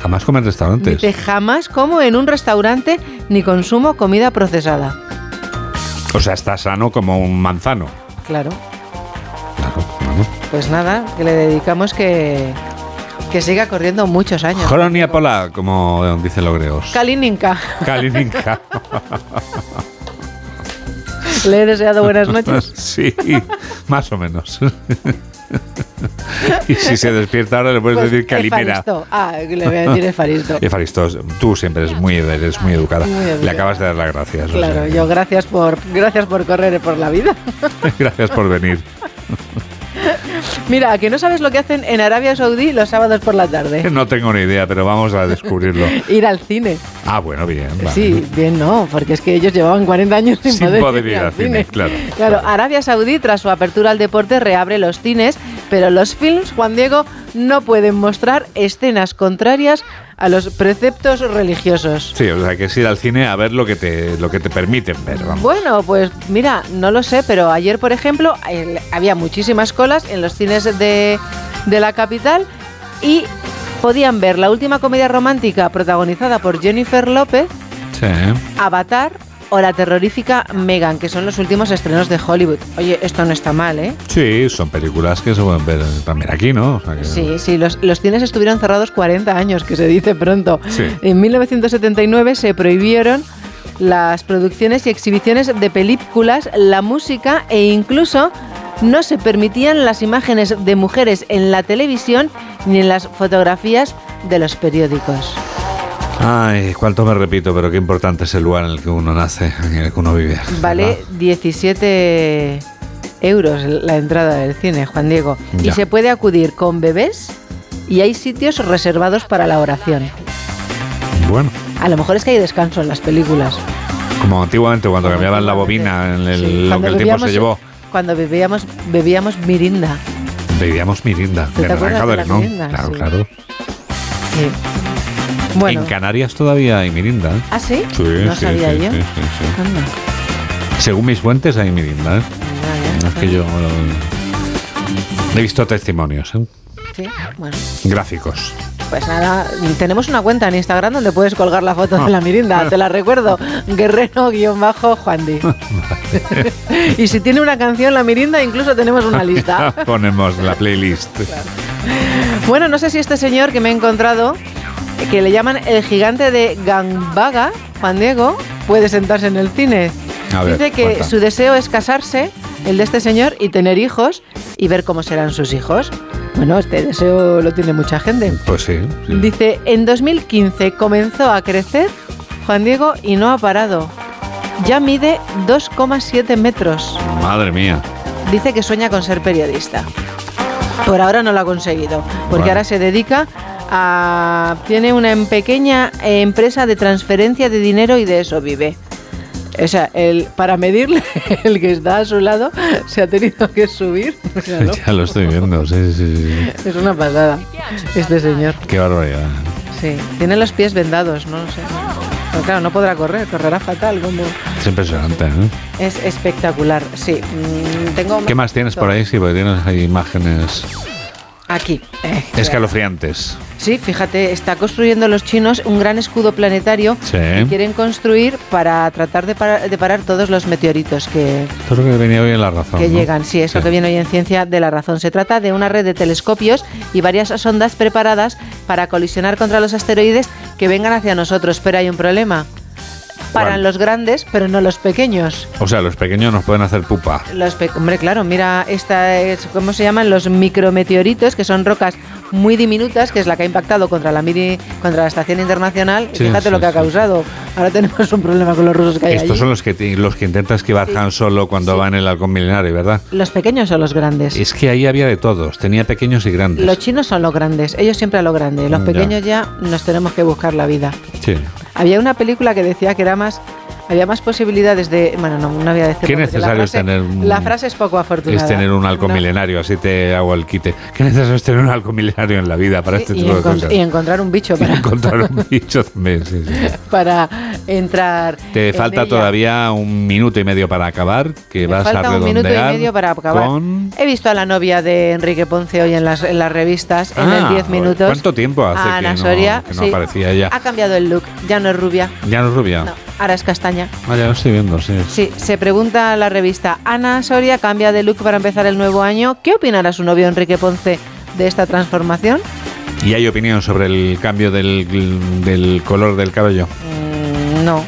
Jamás come en restaurantes.
Dice, jamás como en un restaurante ni consumo comida procesada.
O sea, está sano como un manzano.
Claro. Pues nada, que le dedicamos que, que siga corriendo muchos años.
Joronia Pola, como dicen los griegos.
Kalininka.
Kalininka.
Le he deseado buenas noches.
Sí, más o menos. y si se despierta ahora le puedes
Pues,
decir Calimera.
Efaristo. Ah, le voy a decir Efaristo.
Efaristo, tú siempre eres muy, eres muy educada.
Muy.
Le acabas de dar las gracias. o
Claro,
sea,
yo gracias por, gracias por correr por la vida.
gracias por venir.
Mira, que no sabes lo que hacen en Arabia Saudí los sábados por la tarde.
No tengo ni idea, pero vamos a descubrirlo.
Ir al cine.
Ah, bueno, bien. vale.
Sí, bien no, porque es que ellos llevaban 40 años sin,
Sin poder ir al cine, claro.
Claro, Arabia Saudí, tras su apertura al deporte, reabre los cines, pero los films, Juan Diego, no pueden mostrar escenas contrarias a los preceptos religiosos.
Sí, o sea, que es ir al cine a ver lo que te, lo que te permiten ver. Vamos.
Bueno, pues mira, no lo sé, pero ayer, por ejemplo, había muchísimas colas en los cines de, de la capital y podían ver la última comedia romántica protagonizada por Jennifer López,
Sí.
Avatar o la terrorífica Megan, que son los últimos estrenos de Hollywood. Oye, esto no está mal, ¿eh?
Sí, son películas que se pueden ver también aquí, ¿no? O sea que-
Sí, sí, los, los cines estuvieron cerrados 40 años, que se dice pronto.
Sí.
En 1979 se prohibieron las producciones y exhibiciones de películas, la música e incluso no se permitían las imágenes de mujeres en la televisión ni en las fotografías de los periódicos.
Ay, cuánto me repito, pero qué importante es el lugar en el que uno nace, en el que uno vive.
Vale 17 euros la entrada del cine, Juan Diego. Y se puede acudir con bebés y hay sitios reservados para la oración.
Bueno,
A lo mejor es que hay descanso en las películas.
como antiguamente cuando cambiaban la bobina en el,
Sí,
lo
cuando
que el tiempo se
bebíamos-
llevó.
Cuando bebíamos, bebíamos mirinda.
Bebíamos mirinda,
¿Te
de
mirinda?
Claro,
Sí.
claro.
Sí. Bueno.
En Canarias todavía hay mirinda. ¿eh?
¿Ah, sí?
Sí,
no
sí,
sabía
sí,
yo.
sí, sí, sí.
Anda.
Según mis fuentes hay mirinda. ¿eh?
Ya.
No es que yo eh, he visto testimonios ¿eh?
Sí, bueno.
gráficos.
Pues nada, tenemos una cuenta en Instagram donde puedes colgar la foto de la mirinda, te la recuerdo, guerrero-juan Di. y si tiene una canción la mirinda, incluso tenemos una lista.
Ponemos la playlist.
Bueno, no sé si este señor que me he encontrado, que le llaman el gigante de Gambaga, Juan Diego, puede sentarse en el cine.
A ver,
Dice que
cuenta.
su deseo es casarse, el de este señor, y tener hijos y ver cómo serán sus hijos. Bueno, este deseo lo tiene mucha gente.
Pues sí. sí.
Dice, en 2015 comenzó a crecer Juan Diego y no ha parado. Ya mide 2,7 metros.
Madre mía.
Dice que sueña con ser periodista. Por ahora no lo ha conseguido, porque
Bueno.
ahora se dedica a... Tiene una em- pequeña empresa de transferencia de dinero y de eso vive. O sea, el, para medirle, el que está a su lado se ha tenido que subir. O sea, ¿no?
Ya lo estoy viendo, sí, sí, sí.
Es una pasada, este señor.
Qué barbaridad.
Sí, tiene los pies vendados, no sé. Pero claro, no podrá correr, correrá fatal. Como...
Es impresionante. ¿eh?
Es espectacular, sí. Mm, tengo
¿Qué más tienes por ahí? Sí, porque tienes ahí imágenes
Aquí. eh,
escalofriantes.
Sí, fíjate, está construyendo los chinos un gran escudo planetario
Sí.
que quieren construir para tratar de parar, de parar todos los meteoritos que,
Esto es lo que venía hoy en la razón.
que
¿no?
llegan. Sí, es lo que viene hoy en Ciencia de la Razón. Se trata de una red de telescopios y varias sondas preparadas para colisionar contra los asteroides que vengan hacia nosotros. Pero hay un problema. Paran los grandes, pero no los pequeños.
O sea, los pequeños nos pueden hacer pupa.
Los Hombre, claro, mira, esta es, ¿cómo se llaman? Los micrometeoritos, que son rocas muy diminutas, que es la que ha impactado contra la contra la estación internacional.
Sí,
fíjate
sí,
lo que ha causado. Ahora tenemos un problema con los rusos que hay
Estos
allí.
son los que, los que intenta esquivar Han Solo cuando va en el halcón milenario, ¿verdad?
¿Los pequeños o los grandes?
Es que ahí había de todos. Tenía pequeños y grandes.
Los chinos son los grandes, ellos siempre a lo grande. Los
Ya.
pequeños ya nos tenemos que buscar la vida.
Sí.
Había una película que decía que era más había más posibilidades de bueno no, no voy a decir
Qué
la
necesario es
frase-
tener un-
la frase es poco afortunada
Es tener un halcón
No.
milenario, así te hago el quite. ¿Qué necesario es tener un halcón milenario en la vida para este
y,
tipo de cosas?
y encontrar un bicho para,
Encontrar un bicho también, sí, sí.
para entrar
Te
en
falta
ella.
todavía un minuto y medio para acabar, que
Me
vas
falta
a
un
redondear.
minuto y medio para acabar.
con-
He visto a la novia de Enrique Ponce hoy en las, en las revistas, en
Ah,
el 10 minutos.
¿Cuánto tiempo hace
Ana
que no,
Soria,
que no
sí.
aparecía ella?
Ha cambiado el look, ya no es rubia,
Ya no es rubia.
no, ahora es castaña.
Ah, ya lo estoy viendo, sí.
Sí, se pregunta la revista, Ana Soria cambia de look para empezar el nuevo año. ¿Qué opinará su novio Enrique Ponce de esta transformación?
¿Y hay opinión sobre el cambio del, del color del cabello?
Mm, no.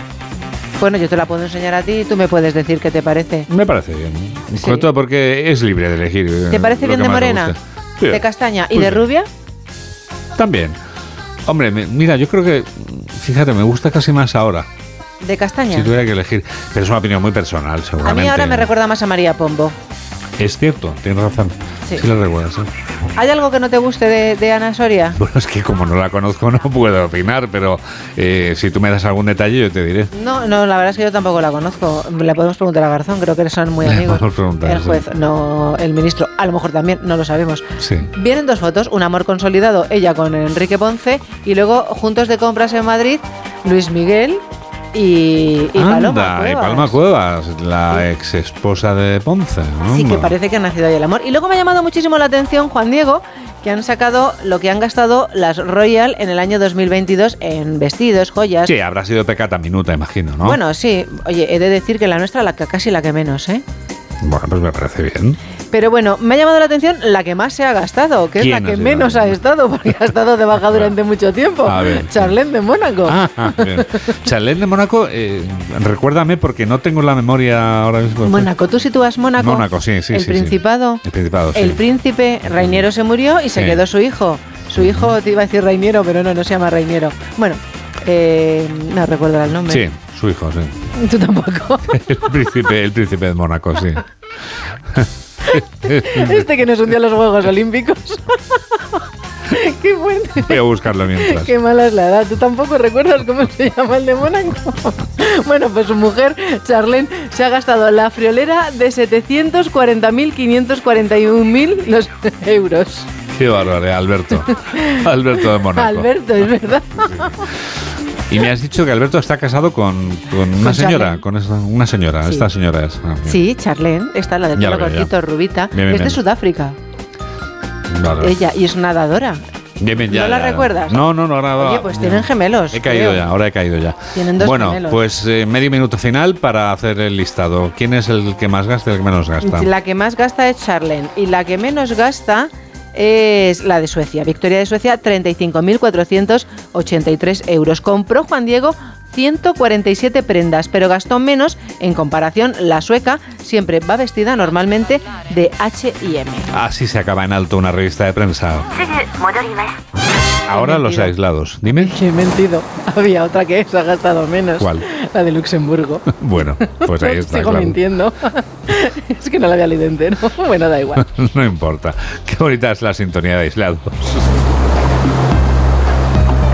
Bueno, yo te la puedo enseñar a ti y tú me puedes decir qué te parece.
Me parece bien.
Sí.
Sobre todo porque es libre de elegir.
¿Te
eh,
parece
lo
bien
que
de morena?
Sí.
¿De castaña y
Pues
de rubia?
También. Hombre, mira, yo creo que, fíjate, me gusta casi más ahora,
¿De castaña?
si tuviera que elegir. Pero es una opinión muy personal,
a
seguramente.
mí ahora me recuerda más a María Pombo.
Es cierto, tienes razón.
Sí.
Sí, lo recuerdas. ¿eh?
¿Hay algo que no te guste de, de Ana Soria?
Bueno, es que como no la conozco no puedo opinar, pero eh, si tú me das algún detalle yo te diré.
No, no, la verdad es que yo tampoco la conozco. Le podemos preguntar a Garzón, creo que son muy
Le
amigos.
podemos preguntar,
el
sí.
juez, no el ministro, a lo mejor también, no lo sabemos.
Sí.
Vienen dos fotos, un amor consolidado, ella con Enrique Ponce, y luego juntos de compras en Madrid, Luis Miguel y, y Paloma
Anda, y
Cuevas.
Palma Cuevas, la ex esposa de Ponce.
Sí, que
Anda.
parece que ha nacido ahí el amor. Y luego me ha llamado muchísimo la atención, Juan Diego, que han sacado lo que han gastado las Royal en el año 2022 en vestidos, joyas.
Sí, habrá sido pecata minuta, imagino, ¿no?
Bueno, sí. Oye, he de decir que la nuestra, la que casi la que menos, ¿eh?
Bueno, pues me parece bien.
Pero bueno, me ha llamado la atención la que más se ha gastado, que es la
¿Quién
que menos ha estado, porque ha estado de baja durante mucho tiempo.
Ver.
Charlene de Mónaco.
Ah. Charlene de Mónaco, eh, recuérdame porque no tengo la memoria ahora mismo.
Mónaco, tú sitúas Mónaco.
Mónaco, sí, sí,
El
sí, sí.
Principado.
El Principado, sí.
El príncipe Rainiero se murió y se quedó su hijo. Su hijo, te iba a decir Rainiero, pero no, no se llama Rainiero. Bueno, eh, no recuerdo el nombre.
Sí, su hijo, sí.
Tú tampoco.
El príncipe, el príncipe de Mónaco, sí.
este que nos hundió a los Juegos Olímpicos. Qué fuerte.
Voy a buscarlo mientras.
Qué mala es la edad. ¿Tú tampoco recuerdas cómo se llama el de Mónaco? bueno, pues su mujer, Charlene, se ha gastado la friolera de 740.541.000 los euros.
Qué barbaridad, Alberto. Alberto de Mónaco.
Alberto, es verdad.
Y me has dicho que Alberto está casado con, con una
Con
señora,
Charlene.
con una señora,
Sí.
esta señora es. ah.
Sí, Charlene, esta la del pelo cortito, rubita.
Bien, bien,
es de
bien.
Sudáfrica.
Vale.
Ella, y es nadadora.
Bien, bien, ya,
¿No la
ya.
recuerdas?
No, no, no, ahora
Oye, pues tienen gemelos.
He caído
creo.
ya, ahora he caído ya.
Tienen dos
bueno,
gemelos.
pues eh, medio minuto final para hacer el listado. ¿Quién es el que más gasta y el que menos gasta?
La que más gasta es Charlene y la que menos gasta es la de Suecia. Victoria de Suecia, 35.483 euros. Compró Juan Diego 147 prendas, pero gastó menos en comparación. La sueca siempre va vestida normalmente de H&M.
Así se acaba en alto una revista de prensa. Ahora los aislados. Dime.
He mentido. Había otra que se ha gastado menos.
¿Cuál?
La de Luxemburgo.
Bueno, pues ahí está.
Sigo
claro.
mintiendo. es que no la había leído entero. Bueno, da igual.
No importa. Qué bonita es la sintonía de aislados.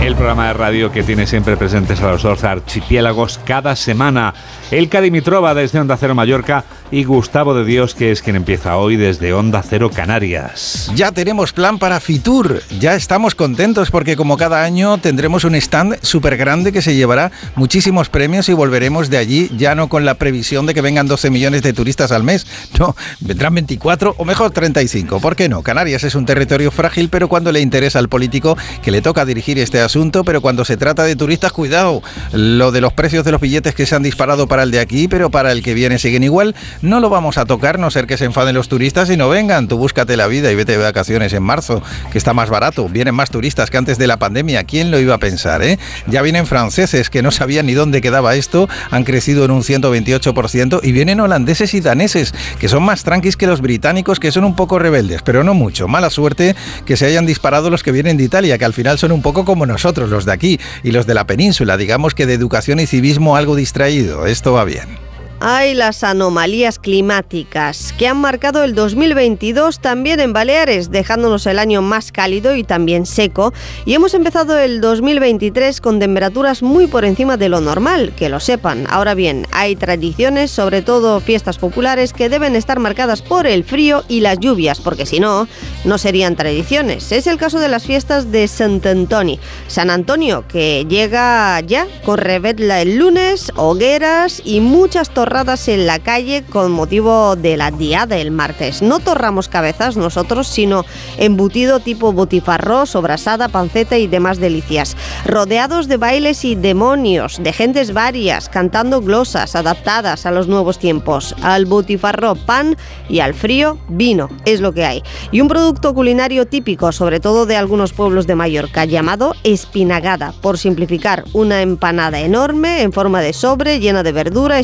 El programa de radio que tiene siempre presentes a los dos archipiélagos cada semana. Elka Dimitrova desde Onda Cero Mallorca y Gustavo de Dios, que es quien empieza hoy desde Onda Cero Canarias.
Ya tenemos plan para Fitur. Ya estamos contentos porque como cada año tendremos un stand súper grande que se llevará muchísimos premios y volveremos de allí ya no con la previsión de que vengan 12 millones de turistas al mes. No, vendrán 24 o mejor 35. ¿Por qué no? Canarias es un territorio frágil, pero cuando le interesa al político que le toca dirigir este asunto, pero cuando se trata de turistas, cuidado. Lo de los precios de los billetes que se han disparado para el de aquí, pero para el que viene siguen igual, no lo vamos a tocar, no ser que se enfaden los turistas y no vengan. Tú búscate la vida y vete de vacaciones en marzo, que está más barato. Vienen más turistas que antes de la pandemia. ¿Quién lo iba a pensar, eh? Ya vienen franceses que no sabían ni dónde quedaba esto, han crecido en un 128% y vienen holandeses y daneses, que son más tranquis que los británicos, que son un poco rebeldes, pero no mucho. Mala suerte que se hayan disparado los que vienen de Italia, que al final son un poco como nosotros, los de aquí y los de la península, digamos que de educación y civismo algo distraído. Esto va bien.
Hay las anomalías climáticas que han marcado el 2022 también en Baleares, dejándonos el año más cálido y también seco. Y hemos empezado el 2023 con temperaturas muy por encima de lo normal, que lo sepan. Ahora bien, hay tradiciones, sobre todo fiestas populares, que deben estar marcadas por el frío y las lluvias, porque si no, no serían tradiciones. Es el caso de las fiestas de Sant Antoni. San Antonio, que llega ya con revetla el lunes, hogueras y muchas en la calle con motivo de la diada el martes. No torramos cabezas nosotros, sino embutido tipo botifarró, sobrasada, panceta y demás delicias. Rodeados de bailes y demonios, de gentes varias, cantando glosas adaptadas a los nuevos tiempos. Al botifarró pan y al frío vino, es lo que hay. Y un producto culinario típico, sobre todo de algunos pueblos de Mallorca, llamado espinagada, por simplificar, una empanada enorme en forma de sobre, llena de verdura,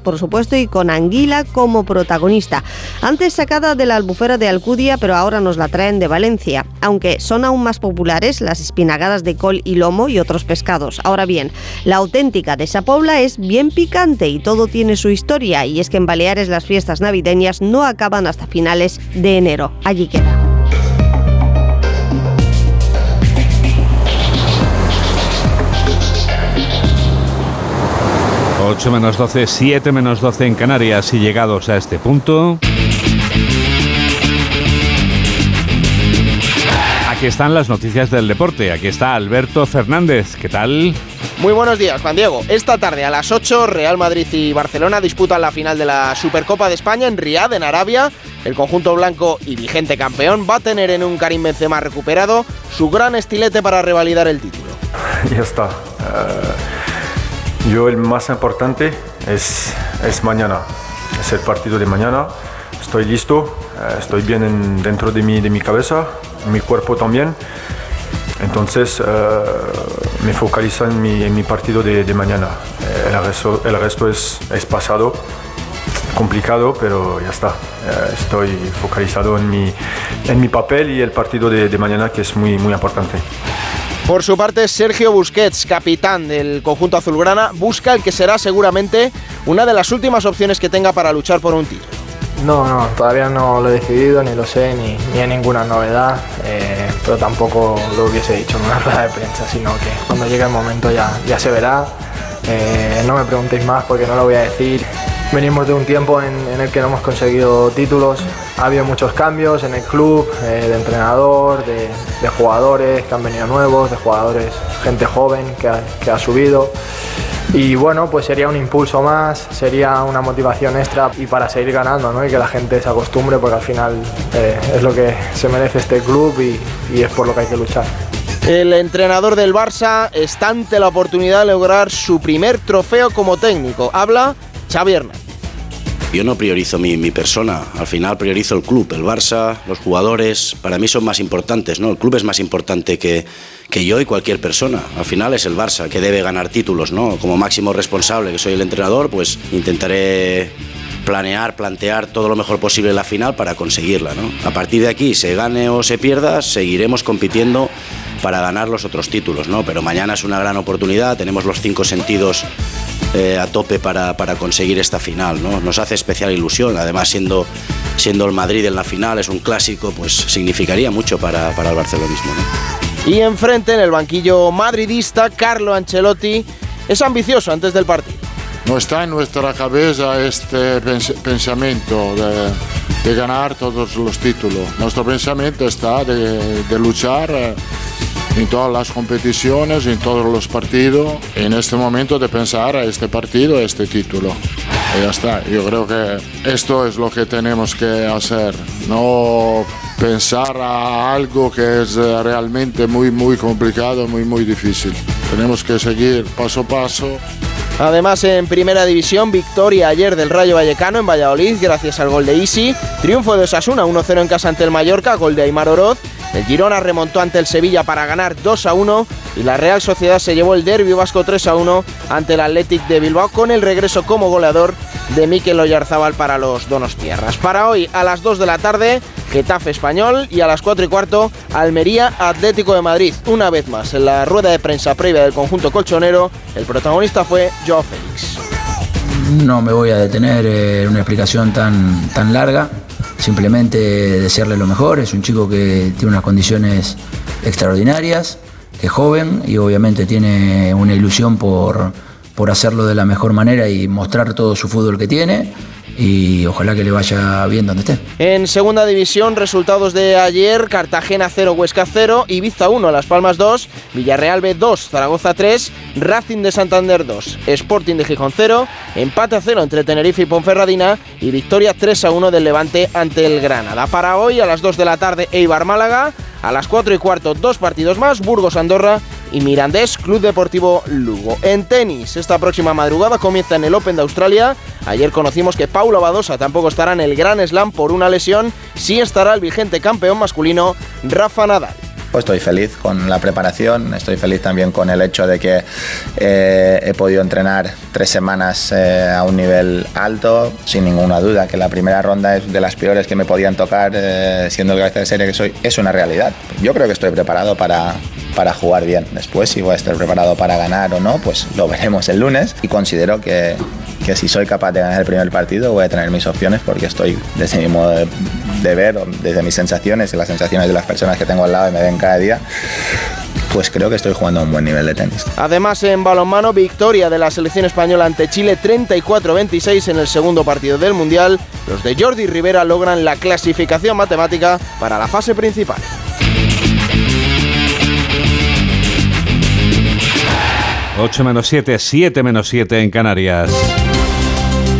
por supuesto, y con anguila como protagonista. Antes sacada de la albufera de Alcudia, pero ahora nos la traen de Valencia, aunque son aún más populares las espinagadas de col y lomo y otros pescados. Ahora bien, la auténtica de esa pobla es bien picante y todo tiene su historia, y es que en Baleares las fiestas navideñas no acaban hasta finales de enero. Allí queda.
Ocho menos 12, 7 menos 12 en Canarias y llegados a este punto... Aquí están las noticias del deporte. Aquí está Alberto Fernández. ¿Qué tal?
Muy buenos días, Juan Diego. Esta tarde a las 8, Real Madrid y Barcelona disputan la final de la Supercopa de España en Riad, en Arabia. El conjunto blanco y vigente campeón va a tener en un Karim Benzema recuperado su gran estilete para revalidar el título.
Ya está. Eh, yo el más importante es, es mañana. Es el partido de mañana. Estoy listo, eh, estoy bien en- dentro de mi, de mi cabeza, mi cuerpo también. Entonces eh, me focalizo en mi, en mi partido de, de mañana. Eh, el, resto, el resto es, es pasado, complicado, pero ya está. Estoy focalizado en mi, en mi papel y el partido de, de mañana que es muy, muy importante.
Por su parte, Sergio Busquets, capitán del conjunto azulgrana, busca el que será seguramente una de las últimas opciones que tenga para luchar por un título.
No, no, todavía no lo he decidido, ni lo sé, ni, hay ninguna novedad, eh, pero tampoco lo hubiese dicho en una rueda de prensa, sino que cuando llegue el momento ya, ya se verá. Eh, no me preguntéis más porque no lo voy a decir venimos de un tiempo en, el que no hemos conseguido títulos. Ha habido muchos cambios en el club, eh, de entrenador, de, jugadores que han venido nuevos, de jugadores, gente joven que ha, que ha subido. Y bueno, pues sería un impulso más, sería una motivación extra y para seguir ganando, ¿no? Y que la gente se acostumbre porque al final eh, es lo que se merece este club y, y es por lo que hay que luchar.
El entrenador del Barça está ante la oportunidad de lograr su primer trofeo como técnico. Habla Xavi Hernández.
Yo no priorizo mi, persona, al final priorizo el club, el Barça, los jugadores, para mí son más importantes, ¿no? El club es más importante que, que yo y cualquier persona. Al final es el Barça que debe ganar títulos, ¿no? Como máximo responsable, que soy el entrenador, pues intentaré planear, plantear todo lo mejor posible la final para conseguirla, ¿no? A partir de aquí, se gane o se pierda, seguiremos compitiendo para ganar los otros títulos, ¿no? Pero mañana es una gran oportunidad, tenemos los cinco sentidos eh, a tope para, para, conseguir esta final. ¿no? Nos hace especial ilusión, además siendo, siendo el Madrid en la final, es un clásico, pues significaría mucho para, para el barcelonismo. ¿no?
Y enfrente, en el banquillo madridista, Carlo Ancelotti es ambicioso antes del partido.
No está en nuestra cabeza este pensamiento de, de ganar todos los títulos. Nuestro pensamiento está de, de luchar eh, en todas las competiciones, en todos los partidos, en este momento de pensar a este partido, a este título. Y ya está, yo creo que esto es lo que tenemos que hacer, no pensar a algo que es realmente muy, muy complicado, muy, muy difícil. Tenemos que seguir paso a paso.
Además, en primera división, victoria ayer del Rayo Vallecano en Valladolid gracias al gol de Isi. Triunfo de Osasuna 1-0 en casa ante el Mallorca, gol de Aymar Oroz. El Girona remontó ante el Sevilla para ganar 2 a 1 y la Real Sociedad se llevó el derbi vasco 3 a 1 ante el Athletic de Bilbao con el regreso como goleador de Mikel Oyarzábal para los Donostierras. Para hoy a las 2 de la tarde, Getafe Español y a las 4 y cuarto, Almería Atlético de Madrid. Una vez más, en la rueda de prensa previa del conjunto colchonero, el protagonista fue Joao Félix.
No me voy a detener en una explicación tan, tan larga simplemente desearle lo mejor. Es un chico que tiene unas condiciones extraordinarias, que es joven y obviamente tiene una ilusión por, por hacerlo de la mejor manera y mostrar todo su fútbol que tiene y ojalá que le vaya bien donde esté.
En segunda división, resultados de ayer, Cartagena 0, Huesca 0, Ibiza 1, Las Palmas 2, Villarreal B 2, Zaragoza 3, Racing de Santander 2, Sporting de Gijón 0, empate a 0 entre Tenerife y Ponferradina y victoria 3 a 1 del Levante ante el Granada. Para hoy, a las 2 de la tarde, Eibar Málaga, a las 4 y cuarto, dos partidos más, Burgos Andorra y Mirandés Club Deportivo Lugo. En tenis, esta próxima madrugada comienza en el Open de Australia. Ayer conocimos que Paulo Badosa tampoco estará en el Gran Slam por una lesión. Sí estará el vigente campeón masculino Rafa Nadal.
Pues estoy feliz con la preparación, estoy feliz también con el hecho de que eh, he podido entrenar tres semanas eh, a un nivel alto, sin ninguna duda, que la primera ronda es de las peores que me podían tocar, eh, siendo el cabeza de serie que soy, es una realidad. Yo creo que estoy preparado para, para jugar bien. Después, si voy a estar preparado para ganar o no, pues lo veremos el lunes y considero que, que si soy capaz de ganar el primer partido voy a tener mis opciones porque estoy desde mi modo de, ver, desde mis sensaciones y las sensaciones de las personas que tengo al lado y me ven cada día, pues creo que estoy jugando a un buen nivel de tenis.
Además, en balonmano, victoria de la selección española ante Chile 34-26 en el segundo partido del Mundial. Los de Jordi Rivera logran la clasificación matemática para la fase principal.
8 menos 7, 7 menos 7 en Canarias.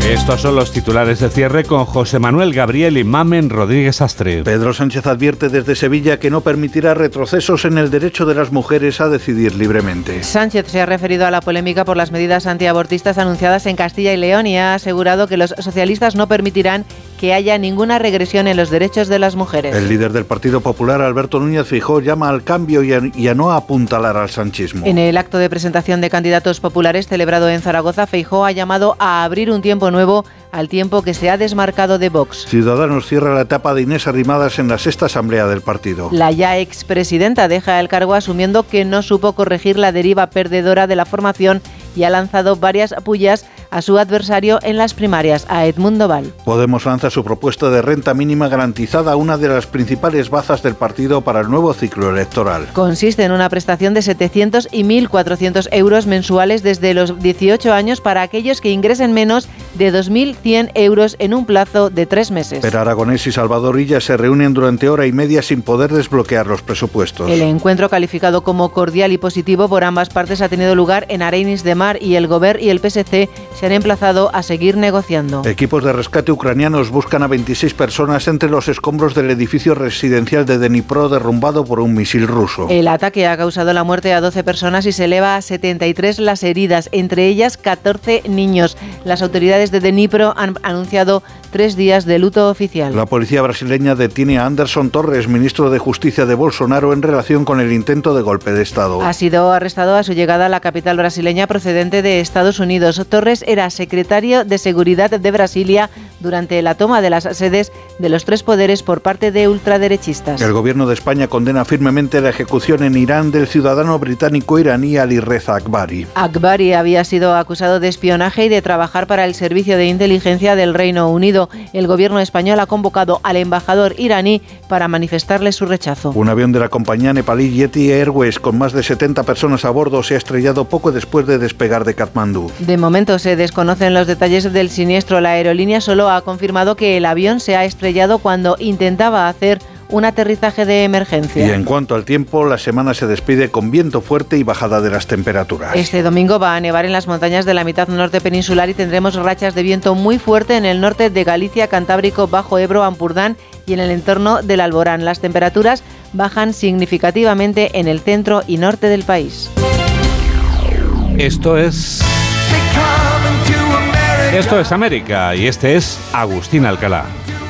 Estos son los titulares de cierre con José Manuel Gabriel y Mamen Rodríguez Astre.
Pedro Sánchez advierte desde Sevilla que no permitirá retrocesos en el derecho de las mujeres a decidir libremente.
Sánchez se ha referido a la polémica por las medidas antiabortistas anunciadas en Castilla y León y ha asegurado que los socialistas no permitirán que haya ninguna regresión en los derechos de las mujeres.
El líder del Partido Popular, Alberto Núñez Fijó, llama al cambio y a, y a no apuntalar al sanchismo.
En el acto de presentación de candidatos populares celebrado en Zaragoza, Feijó ha llamado a abrir un tiempo nuevo al tiempo que se ha desmarcado de Vox.
Ciudadanos cierra la etapa de Inés Arrimadas en la sexta asamblea del partido.
La ya expresidenta deja el cargo asumiendo que no supo corregir la deriva perdedora de la formación y ha lanzado varias pullas a su adversario en las primarias, a Edmundo Val.
Podemos lanza su propuesta de renta mínima garantizada, una de las principales bazas del partido para el nuevo ciclo electoral.
Consiste en una prestación de 700 y 1.400 euros mensuales desde los 18 años para aquellos que ingresen menos de 2.100 euros en un plazo de tres meses.
Pero Aragonés y Salvador Illa se reúnen durante hora y media sin poder desbloquear los presupuestos.
El encuentro calificado como cordial y positivo por ambas partes ha tenido lugar en Arenis de Mar y el Gober y el PSC se han emplazado a seguir negociando.
Equipos de rescate ucranianos buscan a 26 personas entre los escombros del edificio residencial de Dnipro derrumbado por un misil ruso.
El ataque ha causado la muerte a 12 personas y se eleva a 73 las heridas, entre ellas 14 niños. Las autoridades de Dnipro han anunciado tres días de luto oficial.
La policía brasileña detiene a Anderson Torres, ministro de Justicia de Bolsonaro, en relación con el intento de golpe de Estado.
Ha sido arrestado a su llegada a la capital brasileña procedente de Estados Unidos. Torres era secretario de Seguridad de Brasilia durante la toma de las sedes de los tres poderes por parte de ultraderechistas.
El gobierno de España condena firmemente la ejecución en Irán del ciudadano británico iraní Ali Reza Akbari.
Akbari había sido acusado de espionaje y de trabajar para el servicio de inteligencia del Reino Unido. El gobierno español ha convocado al embajador iraní para manifestarle su rechazo.
Un avión de la compañía nepalí Yeti Airways con más de 70 personas a bordo se ha estrellado poco después de despegar de Katmandú.
De momento se desconocen los detalles del siniestro. La aerolínea solo ha confirmado que el avión se ha estrellado cuando intentaba hacer un aterrizaje de emergencia.
Y en cuanto al tiempo, la semana se despide con viento fuerte y bajada de las temperaturas.
Este domingo va a nevar en las montañas de la mitad norte peninsular y tendremos rachas de viento muy fuerte en el norte de Galicia, Cantábrico, Bajo Ebro, Ampurdán y en el entorno del Alborán. Las temperaturas bajan significativamente en el centro y norte del país.
Esto es... Esto es América y este es Agustín Alcalá.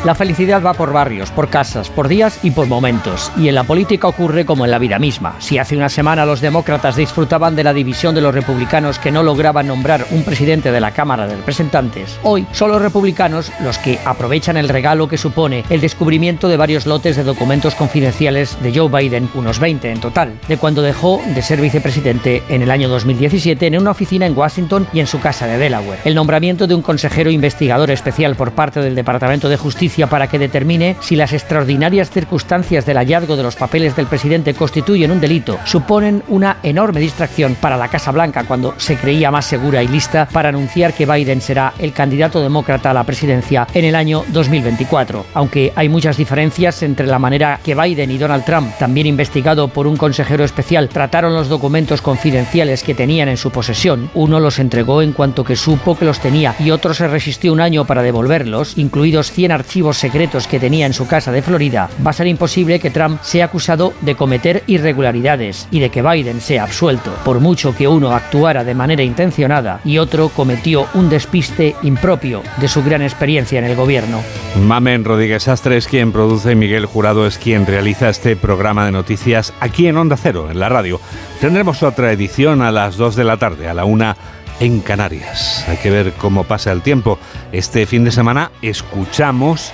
La felicidad va por barrios, por casas, por días y por momentos. Y en la política ocurre como en la vida misma. Si hace una semana los demócratas disfrutaban de la división de los republicanos que no lograban nombrar un presidente de la Cámara de Representantes, hoy son los republicanos los que aprovechan el regalo que supone el descubrimiento de varios lotes de documentos confidenciales de Joe Biden, unos 20 en total, de cuando dejó de ser vicepresidente en el año 2017 en una oficina en Washington y en su casa de Delaware. El nombramiento de un consejero investigador especial por parte del Departamento de Justicia para que determine si las extraordinarias circunstancias del hallazgo de los papeles del presidente constituyen un delito, suponen una enorme distracción para la Casa Blanca cuando se creía más segura y lista para anunciar que Biden será el candidato demócrata a la presidencia en el año 2024. Aunque hay muchas diferencias entre la manera que Biden y Donald Trump, también investigado por un consejero especial, trataron los documentos confidenciales que tenían en su posesión, uno los entregó en cuanto que supo que los tenía y otro se resistió un año para devolverlos, incluidos 100 secretos que tenía en su casa de Florida, va a ser imposible que Trump sea acusado de cometer irregularidades y de que Biden sea absuelto, por mucho que uno actuara de manera intencionada y otro cometió un despiste impropio de su gran experiencia en el gobierno.
Mamen Rodríguez Astre es quien produce y Miguel Jurado es quien realiza este programa de noticias aquí en Onda Cero, en la radio. Tendremos otra edición a las 2 de la tarde, a la 1 en Canarias. Hay que ver cómo pasa el tiempo. Este fin de semana escuchamos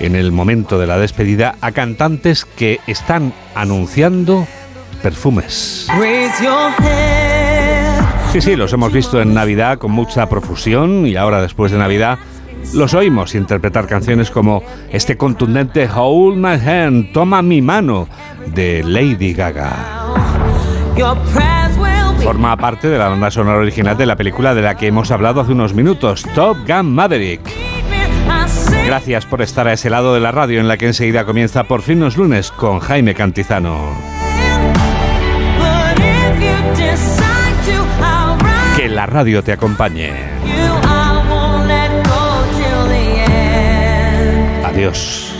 en el momento de la despedida a cantantes que están anunciando perfumes. Sí, sí, los hemos visto en Navidad con mucha profusión y ahora después de Navidad los oímos interpretar canciones como este contundente Hold My Hand, Toma mi mano de Lady Gaga. Forma parte de la banda sonora original de la película de la que hemos hablado hace unos minutos, Top Gun Maverick. Gracias por estar a ese lado de la radio en la que enseguida comienza Por fin los lunes con Jaime Cantizano. Que la radio te acompañe. Adiós.